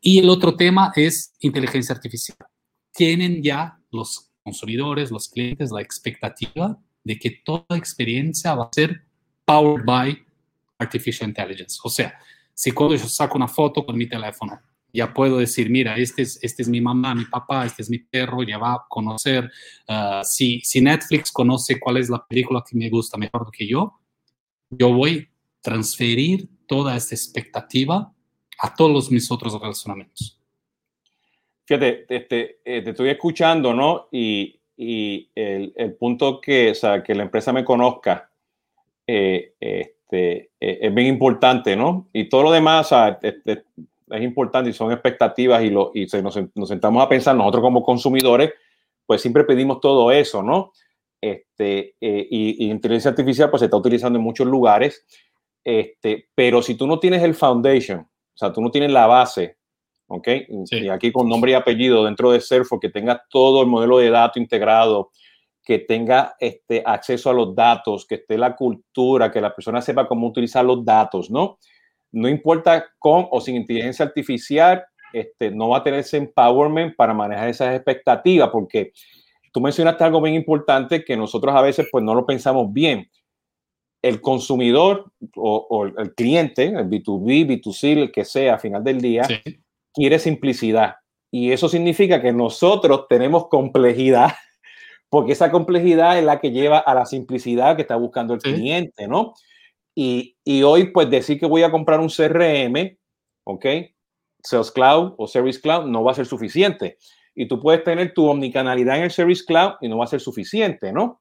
Y el otro tema es inteligencia artificial. Tienen ya los consumidores, los clientes, la expectativa de que toda experiencia va a ser powered by artificial intelligence. O sea, si cuando yo saco una foto con mi teléfono, ya puedo decir, mira, este es, este es mi mamá, mi papá, este es mi perro, ya va a conocer, uh, si, si Netflix conoce cuál es la película que me gusta mejor que yo, yo voy a transferir toda esta expectativa a todos mis otros relacionamientos. Eh, te estoy escuchando, ¿no? Y, y el, el, punto que, o sea, que la empresa me conozca eh, este, eh, es bien importante, ¿no? Y todo lo demás, o sea, este, es importante y son expectativas y, lo, y se nos, nos, sentamos a pensar nosotros como consumidores, pues siempre pedimos todo eso, ¿no? Este, eh, y, y, inteligencia artificial pues se está utilizando en muchos lugares, este, pero si tú no tienes el foundation, o sea, tú no tienes la base, ¿ok? Sí. Y aquí con nombre y apellido dentro de Salesforce, que tenga todo el modelo de datos integrado, que tenga este, acceso a los datos, que esté la cultura, que la persona sepa cómo utilizar los datos, ¿no? no importa con o sin inteligencia artificial, este, no va a tener ese empowerment para manejar esas expectativas, porque tú mencionaste algo bien importante que nosotros a veces pues no lo pensamos bien. El consumidor o, o el cliente, el B2B, B2C, el que sea, a final del día, sí. Quiere simplicidad. Y eso significa que nosotros tenemos complejidad, porque esa complejidad es la que lleva a la simplicidad que está buscando el sí. cliente, ¿no? Y, y, hoy, pues decir que voy a comprar un CRM, ¿ok? Sales Cloud o Service Cloud no va a ser suficiente. Y tú puedes tener tu omnicanalidad en el Service Cloud y no va a ser suficiente, ¿no?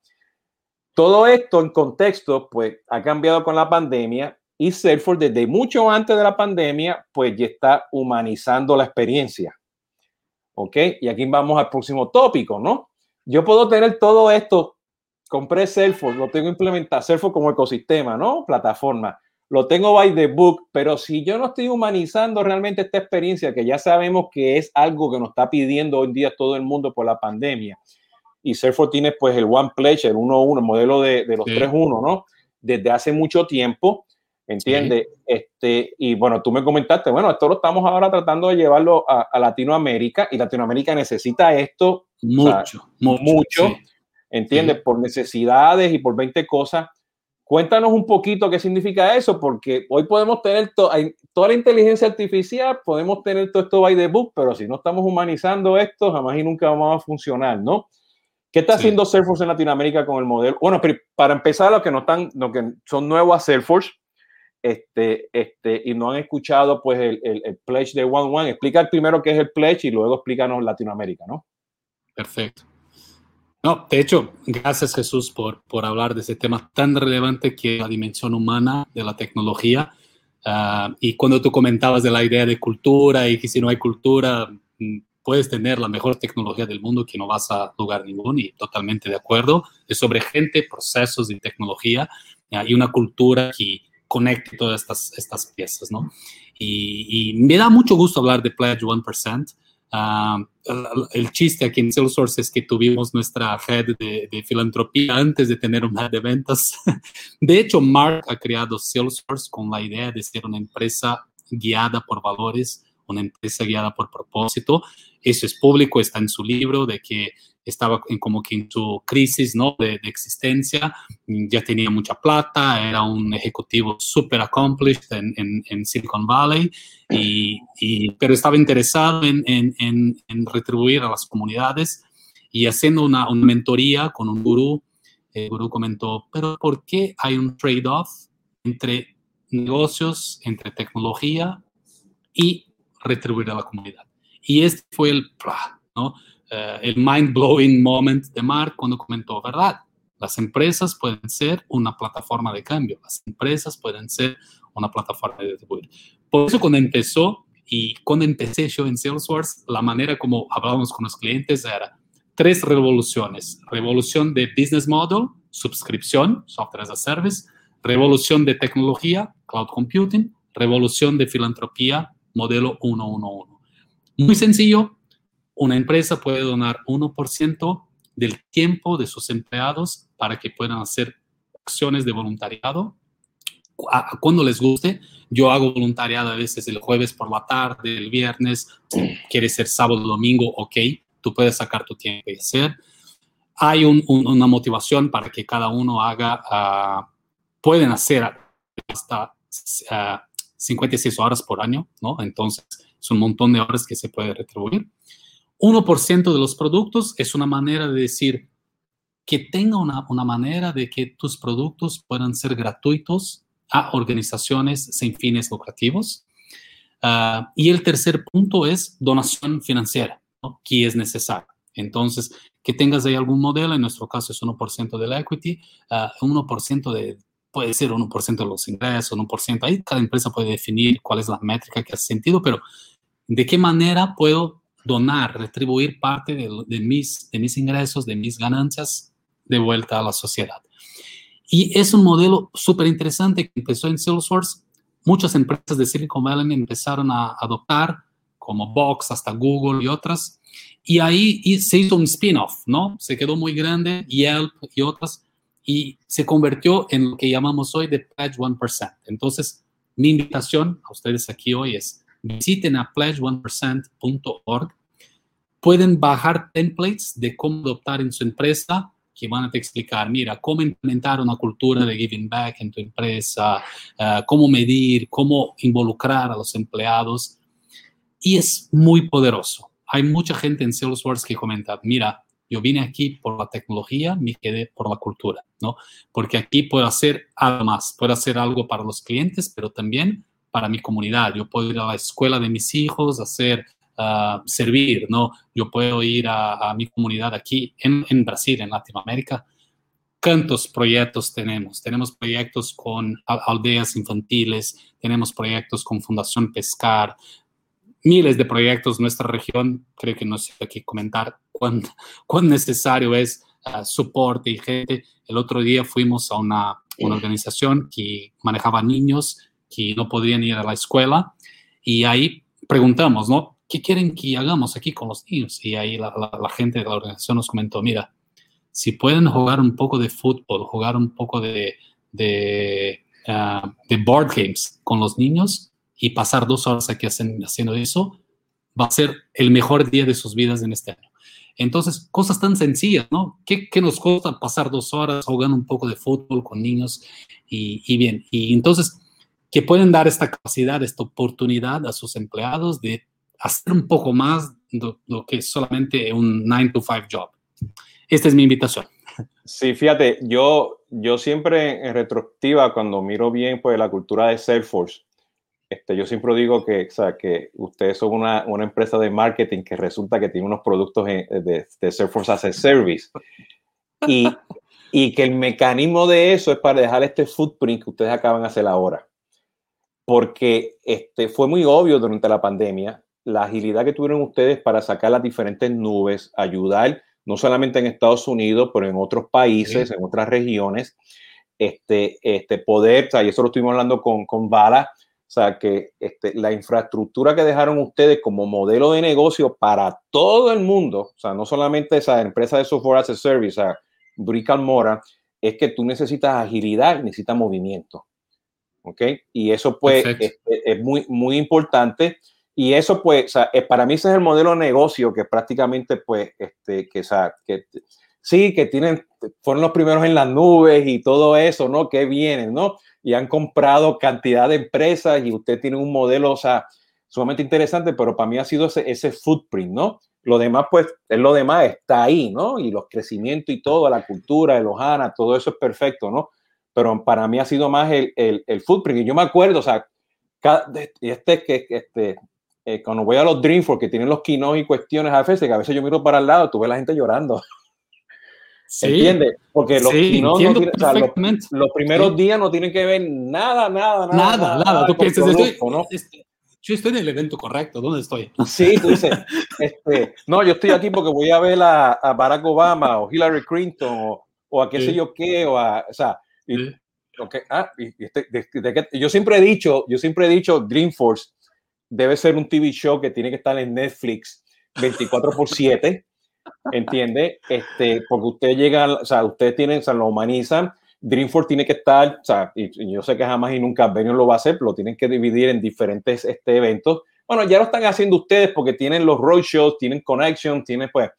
Todo esto en contexto, pues ha cambiado con la pandemia y Salesforce desde mucho antes de la pandemia, pues ya está humanizando la experiencia. ¿Ok? Y aquí vamos al próximo tópico, ¿no? Yo puedo tener todo esto compré Salesforce, lo tengo implementado, Salesforce como ecosistema, ¿no? Plataforma. Lo tengo by the book, pero si yo no estoy humanizando realmente esta experiencia, que ya sabemos que es algo que nos está pidiendo hoy en día todo el mundo por la pandemia, y Salesforce tiene pues el One Pledge, el 1-1, el modelo de, de los sí. 3-1, ¿no? Desde hace mucho tiempo, ¿entiendes? Sí. Este, y bueno, tú me comentaste, bueno, esto lo estamos ahora tratando de llevarlo a, a Latinoamérica, y Latinoamérica necesita esto mucho, o sea, mucho. mucho. Sí ¿entiendes? Sí. Por necesidades y por 20 cosas. Cuéntanos un poquito qué significa eso, porque hoy podemos tener to toda la inteligencia artificial, podemos tener todo esto by the book, pero si no estamos humanizando esto, jamás y nunca vamos a funcionar, ¿no? ¿Qué está haciendo Salesforce en Latinoamérica con el modelo? Bueno, para empezar, los que no están, los que son nuevos a Salesforce, este, este, y no han escuchado pues el, el, el pledge de One One, explica primero qué es el pledge y luego explícanos Latinoamérica, ¿no? Perfecto. No, de hecho, gracias Jesús por, por hablar de ese tema tan relevante que es la dimensión humana de la tecnología. Uh, y cuando tú comentabas de la idea de cultura y que si no hay cultura, mm, puedes tener la mejor tecnología del mundo que no vas a lugar ningún y totalmente de acuerdo. Es sobre gente, procesos y tecnología uh, y una cultura que conecte todas estas, estas piezas, ¿no? Y, y me da mucho gusto hablar de Pledge 1%. Uh, el chiste aquí en Salesforce es que tuvimos nuestra head de, de, filantropía antes de tener un head de ventas. De hecho, Mark ha creado Salesforce con la idea de ser una empresa guiada por valores, una empresa guiada por propósito. Eso es público, está en su libro de que estaba en, como que en su crisis ¿no? de, existencia, ya tenía mucha plata, era un ejecutivo súper accomplished en, en, Silicon Valley, y, pero estaba interesado en, en, retribuir a las comunidades y haciendo una, una mentoría con un gurú. El gurú comentó, pero ¿por qué hay un trade-off entre negocios, entre tecnología y retribuir a la comunidad? Y este fue el, ¿no? Eh, el mind-blowing moment de Mark cuando comentó, ¿verdad? Las empresas pueden ser una plataforma de cambio, las empresas pueden ser una plataforma de distribuir. Por eso cuando empezó y cuando empecé yo en Salesforce, la manera como hablábamos con los clientes era tres revoluciones. Revolución de business model, suscripción, software as a service, revolución de tecnología, cloud computing, revolución de filantropía, modelo 111. Muy sencillo, una empresa puede donar 1% del tiempo de sus empleados para que puedan hacer acciones de voluntariado cuando les guste. Yo hago voluntariado a veces el jueves por la tarde, el viernes, quiere ser sábado, domingo, ok, tú puedes sacar tu tiempo y hacer. Hay una motivación para que cada uno haga, uh, pueden hacer hasta 56 ah, horas por año, ¿no? Entonces, es un montón de horas que se puede retribuir. 1% de los productos es una manera de decir que tenga una, una, manera de que tus productos puedan ser gratuitos a organizaciones sin fines lucrativos. Ah, y el tercer punto es donación financiera, que es necesario. Entonces, que tengas ahí algún modelo, en nuestro caso es 1% de la equity, 1% ah, de, puede ser 1% de los ingresos, 1%, ahí cada empresa puede definir cuál es la métrica que hace sentido, pero de qué manera puedo donar, retribuir parte de, mis, de mis ingresos, de mis ganancias de vuelta a la sociedad. Y es un modelo súper interesante que empezó en Salesforce. Muchas empresas de Silicon Valley empezaron a adoptar, como Box, hasta Google y otras. Y ahí se hizo un spin-off, ¿no? Se quedó muy grande, Yelp y otras, y se convirtió en lo que llamamos hoy de Pledge 1%. Entonces, mi invitación a ustedes aquí hoy es, visiten a pledge1percent.org. Pueden bajar templates de cómo adoptar en su empresa que van a explicar, mira, cómo implementar una cultura de giving back en tu empresa, eh, cómo medir, cómo involucrar a los empleados. Y es muy poderoso. Hay mucha gente en Salesforce que comenta, mira, yo vine aquí por la tecnología, me quedé por la cultura, ¿no? Porque aquí puedo hacer algo más, puedo hacer algo para los clientes, pero también para mi comunidad. Yo puedo ir a la escuela de mis hijos, hacer, uh, servir, ¿no? Yo puedo ir a, mi comunidad aquí en, en, Brasil, en Latinoamérica. ¿Cuántos proyectos tenemos? Tenemos proyectos con aldeas infantiles, tenemos proyectos con Fundación Pescar, miles de proyectos en nuestra región. Creo que no sé aquí comentar cuán, cuán necesario es uh, soporte y gente. El otro día fuimos a una, una organización que manejaba niños que no podían ir a la escuela y ahí preguntamos, ¿no? ¿Qué quieren que hagamos aquí con los niños? Y ahí la, gente de la organización nos comentó, mira, si pueden jugar un poco de fútbol, jugar un poco de, de, ah, board games con los niños y pasar dos horas aquí haciendo eso, va a ser el mejor día de sus vidas en este año. Entonces, cosas tan sencillas, ¿no? ¿Qué, qué nos cuesta pasar dos horas jugando un poco de fútbol con niños? Y, y bien, y entonces que pueden dar esta capacidad, esta oportunidad a sus empleados de hacer un poco más de lo que es solamente un 9 to 5 job. Esta es mi invitación. Sí, fíjate, yo, yo siempre en retrospectiva, cuando miro bien pues, la cultura de Salesforce, este, yo siempre digo que, o sea, que ustedes son una, una, empresa de marketing que resulta que tiene unos productos de, de Salesforce as a Service. Y, y que el mecanismo de eso es para dejar este footprint que ustedes acaban de hacer ahora porque este, fue muy obvio durante la pandemia la agilidad que tuvieron ustedes para sacar las diferentes nubes, ayudar no solamente en Estados Unidos, pero en otros países, en otras regiones, este, este poder, o sea, y eso lo estuvimos hablando con, con Bala, o sea, que este, la infraestructura que dejaron ustedes como modelo de negocio para todo el mundo, o sea, no solamente esa empresa de software as a service, o sea, Brick Mora, es que tú necesitas agilidad necesitas movimiento. ¿Ok? Y eso pues es, muy, muy importante. Y eso, pues, para mí ese es el modelo de negocio que prácticamente, pues, este, que, o sea, que sí, que tienen, fueron los primeros en las nubes y todo eso, ¿no? Que vienen, ¿no? Y han comprado cantidad de empresas y usted tiene un modelo, o sea, sumamente interesante, pero para mí ha sido ese, ese footprint, ¿no? Lo demás, pues, es lo demás está ahí, ¿no? Y los crecimientos y todo, la cultura de los HANA, todo eso es perfecto, ¿no? Pero para mí ha sido más el, el, el footprint. Y yo me acuerdo, o sea, este, que este, eh, cuando voy a los Dreamforce que tienen los quinos y cuestiones a veces, que a veces yo miro para el lado, tú ves la gente llorando. Sí, ¿Entiendes? Porque los, sí, no tienen, o sea, los, los, primeros días no tienen que ver nada, nada, nada. Nada, nada. Tú piensas, estoy, ¿no? este, yo estoy en el evento correcto, ¿dónde estoy? Sí, tú dices, este, no, yo estoy aquí porque voy a ver a, a Barack Obama o Hillary Clinton o, o a qué sé yo qué, o a, o sea, y, okay, ah, y este, de, de, de, yo siempre he dicho, yo siempre he dicho, Dreamforce debe ser un TV show que tiene que estar en Netflix 24 por 7, ¿entiende? Este, porque usted llega, o sea, ustedes tienen, o sea, lo humanizan, Dreamforce tiene que estar, o sea, y, yo sé que jamás y nunca Benio lo va a hacer, lo tienen que dividir en diferentes este, eventos. Bueno, ya lo están haciendo ustedes porque tienen los roadshows, tienen connections, tienen pues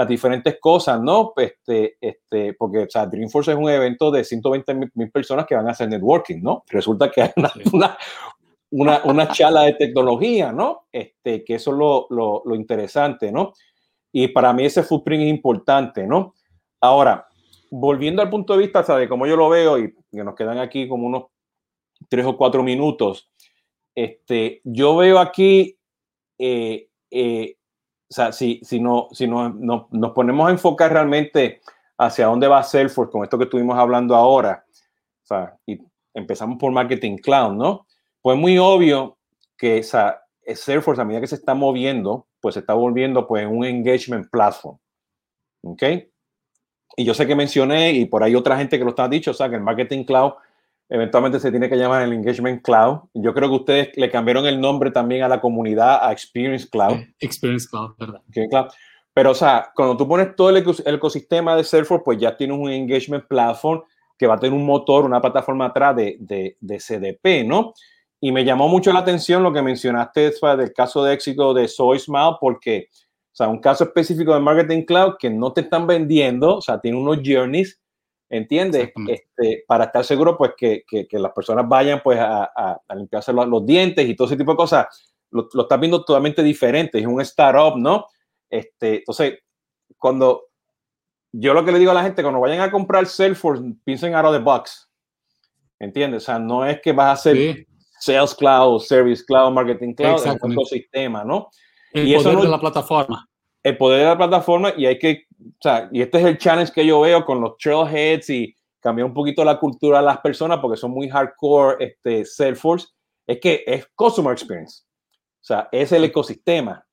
las diferentes cosas, ¿no? Este, este, porque, o sea, Dreamforce es un evento de 120 mil personas que van a hacer networking, ¿no? Resulta que hay una, una, una charla de tecnología, ¿no? Este, que eso es lo, lo, lo, interesante, ¿no? Y para mí ese footprint es importante, ¿no? Ahora, volviendo al punto de vista, ¿sabe? Como yo lo veo y que nos quedan aquí como unos tres o cuatro minutos, este, yo veo aquí, eh, eh, o sea, si, si, no, si no, no, nos ponemos a enfocar realmente hacia dónde va Salesforce con esto que estuvimos hablando ahora, o sea, y empezamos por Marketing Cloud, ¿no? Pues muy obvio que esa, Salesforce a medida que se está moviendo, pues se está volviendo pues un engagement platform. ¿Ok? Y yo sé que mencioné, y por ahí otra gente que lo está dicho, o sea, que el Marketing Cloud eventualmente se tiene que llamar el Engagement Cloud. Yo creo que ustedes le cambiaron el nombre también a la comunidad a Experience Cloud. Experience Cloud, ¿verdad? Okay, claro. Pero, o sea, cuando tú pones todo el, ecosistema de Salesforce, pues ya tienes un Engagement Platform que va a tener un motor, una plataforma atrás de, de, de CDP, ¿no? Y me llamó mucho la atención lo que mencionaste del caso de éxito de SoySmile, porque, o sea, un caso específico de Marketing Cloud que no te están vendiendo, o sea, tiene unos journeys, ¿entiendes? Este, para estar seguro, pues, que, que, que, las personas vayan, pues, a, a, a limpiarse los, los, dientes y todo ese tipo de cosas. Lo, lo estás viendo totalmente diferente, es un startup, ¿no? Este, entonces, cuando yo lo que le digo a la gente, cuando vayan a comprar Salesforce, piensen out of the box. ¿Entiendes? O sea, no es que vas a hacer sí. Sales Cloud, Service Cloud, Marketing Cloud, es un ecosistema, ¿no? El y poder eso no, de la plataforma. El poder de la plataforma y hay que, o sea, y este es el challenge que yo veo con los trailheads y cambiar un poquito la cultura de las personas porque son muy hardcore este, Salesforce, es que es Customer Experience. O sea, es el ecosistema,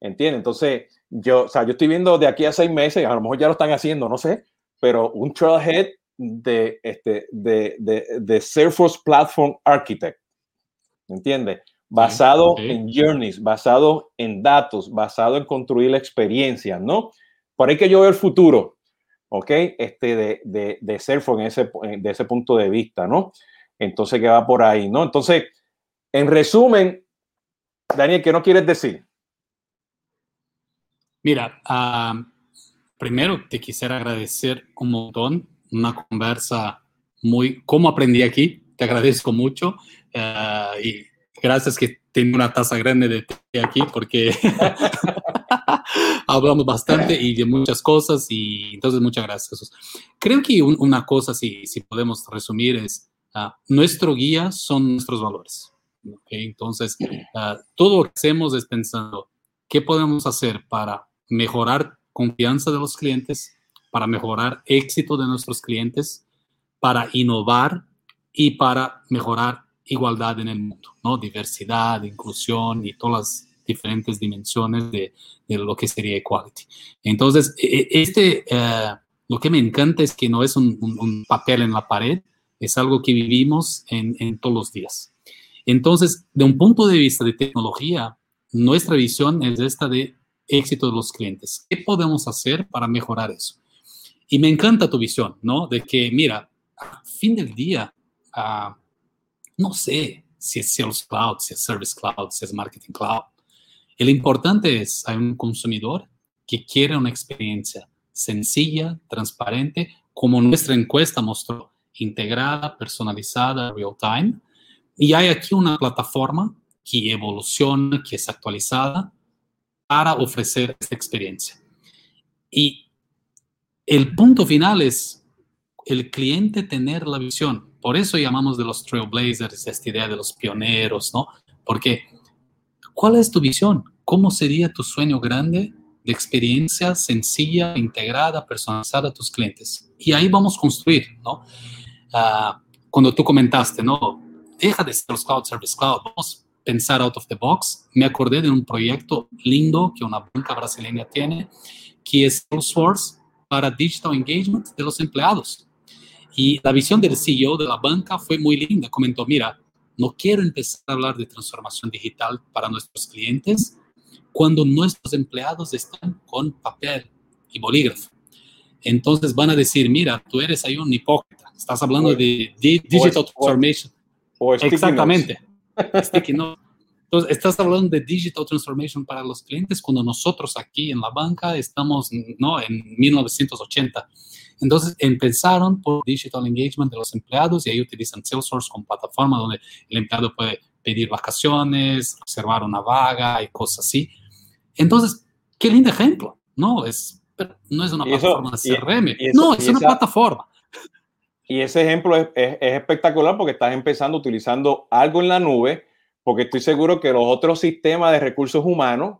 ¿entiendes? Entonces, yo, o sea, yo estoy viendo de aquí a seis meses, a lo mejor ya lo están haciendo, no sé, pero un trailhead de, este, de, de, de Salesforce Platform Architect ¿entiendes? Basado okay. en journeys, basado en datos, basado en construir la experiencia, ¿no? Por ahí que yo veo el futuro, ¿ok? Este de, de, de Salesforce en ese, de ese punto de vista, ¿no? Entonces, ¿qué va por ahí, no? Entonces, en resumen, Daniel, ¿qué no quieres decir? Mira, uh, primero te quisiera agradecer un montón, una conversa muy, ¿cómo aprendí aquí? Te agradezco mucho. Uh, y gracias que tengo una taza grande de té aquí porque hablamos bastante y de muchas cosas y entonces muchas gracias. Creo que un, una cosa, si, si podemos resumir, es uh, nuestro guía son nuestros valores. ¿okay? Entonces, uh, todo lo que hacemos es pensando qué podemos hacer para mejorar confianza de los clientes, para mejorar éxito de nuestros clientes, para innovar y para mejorar igualdad en el mundo, ¿no? Diversidad, inclusión y todas las diferentes dimensiones de, de lo que sería equality. Entonces, e, e, este, uh, lo que me encanta es que no es un, un, un, papel en la pared, es algo que vivimos en, en todos los días. Entonces, de un punto de vista de tecnología, nuestra visión es esta de éxito de los clientes. ¿Qué podemos hacer para mejorar eso? Y me encanta tu visión, ¿no? De que, mira, a fin del día, uh, no sé si es Sales Cloud, si es Service Cloud, si es Marketing Cloud. El importante es, hay un consumidor que quiere una experiencia sencilla, transparente, como nuestra encuesta mostró, integrada, personalizada, real time. Y hay aquí una plataforma que evoluciona, que es actualizada para ofrecer esta experiencia. Y el punto final es el cliente tener la visión. Por eso llamamos de los trailblazers esta idea de los pioneros, ¿no? Porque, ¿cuál es tu visión? ¿Cómo sería tu sueño grande de experiencia sencilla, integrada, personalizada a tus clientes? Y ahí vamos a construir, ¿no? Ah, cuando tú comentaste, ¿no? Deja de ser los Cloud Service Cloud, vamos a pensar out of the box. Me acordé de un proyecto lindo que una banca brasileña tiene, que es Salesforce para Digital Engagement de los empleados. Y la visión del CEO de la banca fue muy linda. Comentó, mira, no quiero empezar a hablar de transformación digital para nuestros clientes cuando nuestros empleados están con papel y bolígrafo. Entonces van a decir, mira, tú eres ahí un hipócrita, estás hablando de, digital transformation. O, Exactamente. Entonces, estás hablando de digital transformation para los clientes cuando nosotros aquí en la banca estamos, ¿no? En 1980. Entonces empezaron por digital engagement de los empleados y ahí utilizan Salesforce como plataforma donde el empleado puede pedir vacaciones, reservar una vaga y cosas así. Entonces, qué lindo ejemplo, ¿no? Es, no es una plataforma de CRM, no, es una plataforma. Y ese ejemplo es, es, espectacular porque estás empezando utilizando algo en la nube, porque estoy seguro que los otros sistemas de recursos humanos,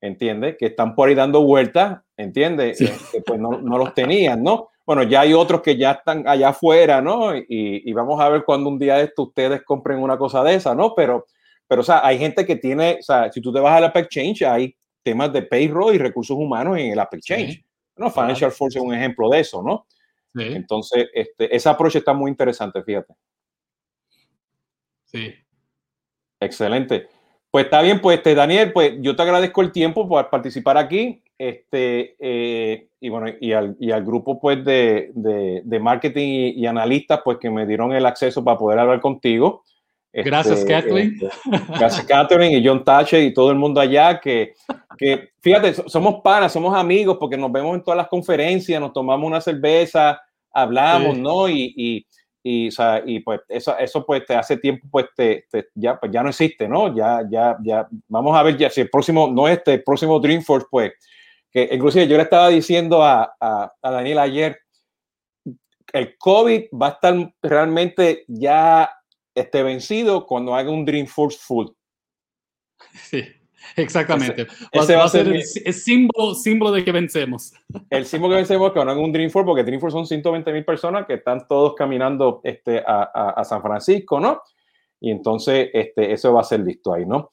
¿entiendes? Que están por ahí dando vueltas, ¿entiendes? Este, pues no, no, los tenían, ¿no? Bueno, ya hay otros que ya están allá afuera, ¿no? Y, y, vamos a ver cuando un día de esto ustedes compren una cosa de esa, ¿no? Pero, pero, o sea, hay gente que tiene, o sea, si tú te vas al App Exchange, hay temas de payroll y recursos humanos en el App Exchange. ¿no? Financial Force es un ejemplo de eso, ¿no? Sí. Entonces, este, ese approach está muy interesante, fíjate. Sí. Excelente. Pues está bien, pues este, Daniel, pues yo te agradezco el tiempo por participar aquí. Este, eh, y bueno, y al, y al, grupo pues de, de, de marketing y, y, analistas, pues que me dieron el acceso para poder hablar contigo. Gracias, este, Kathleen. Este, gracias, Kathleen y John Tache y todo el mundo allá que, que, fíjate, somos panas, somos amigos porque nos vemos en todas las conferencias, nos tomamos una cerveza, hablamos, sí. ¿no? Y, y, y, o sea, y, pues eso, eso pues te hace tiempo, pues, te, te, ya, pues ya no existe, ¿no? Ya, ya, ya, vamos a ver ya si el próximo, no este, el próximo Dreamforce, pues, que inclusive yo le estaba diciendo a, a, a Daniel ayer, el COVID va a estar realmente ya esté vencido cuando haga un Dreamforce full. Sí, exactamente. Ese, ese va, va, a ser, el, el, símbolo, símbolo de que vencemos. El símbolo que vencemos es cuando haga un Dreamforce, porque Dreamforce son 120 mil personas que están todos caminando este, a, a, a, San Francisco, ¿no? Y entonces este, eso va a ser listo ahí, ¿no?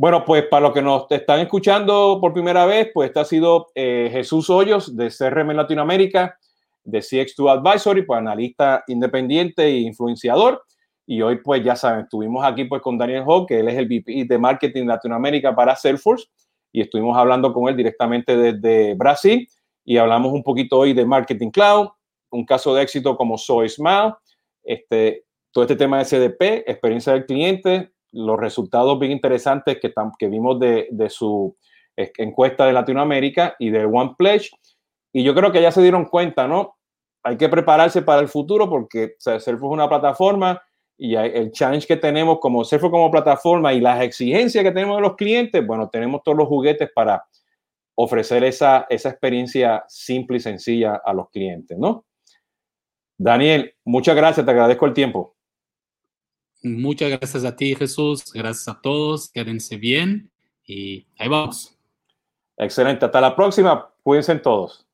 Bueno, pues para los que nos están escuchando por primera vez, pues este ha sido eh, Jesús Hoyos de CRM Latinoamérica, de CX2 Advisory, pues analista independiente e influenciador. Y hoy, pues ya saben, estuvimos aquí pues con Daniel Hawk, que él es el VP de Marketing Latinoamérica para Salesforce, y estuvimos hablando con él directamente desde Brasil, y hablamos un poquito hoy de Marketing Cloud, un caso de éxito como Soy Smile, este, todo este tema de SDP, experiencia del cliente, los resultados bien interesantes que, que vimos de, de su encuesta de Latinoamérica y de One Pledge. Y yo creo que ya se dieron cuenta, ¿no? Hay que prepararse para el futuro porque o sea, es una plataforma y el challenge que tenemos como Salesforce como plataforma y las exigencias que tenemos de los clientes, bueno, tenemos todos los juguetes para ofrecer esa, esa experiencia simple y sencilla a los clientes, ¿no? Daniel, muchas gracias, te agradezco el tiempo. Muchas gracias a ti, Jesús. Gracias a todos. Quédense bien y ahí vamos. Excelente. Hasta la próxima. Cuídense todos.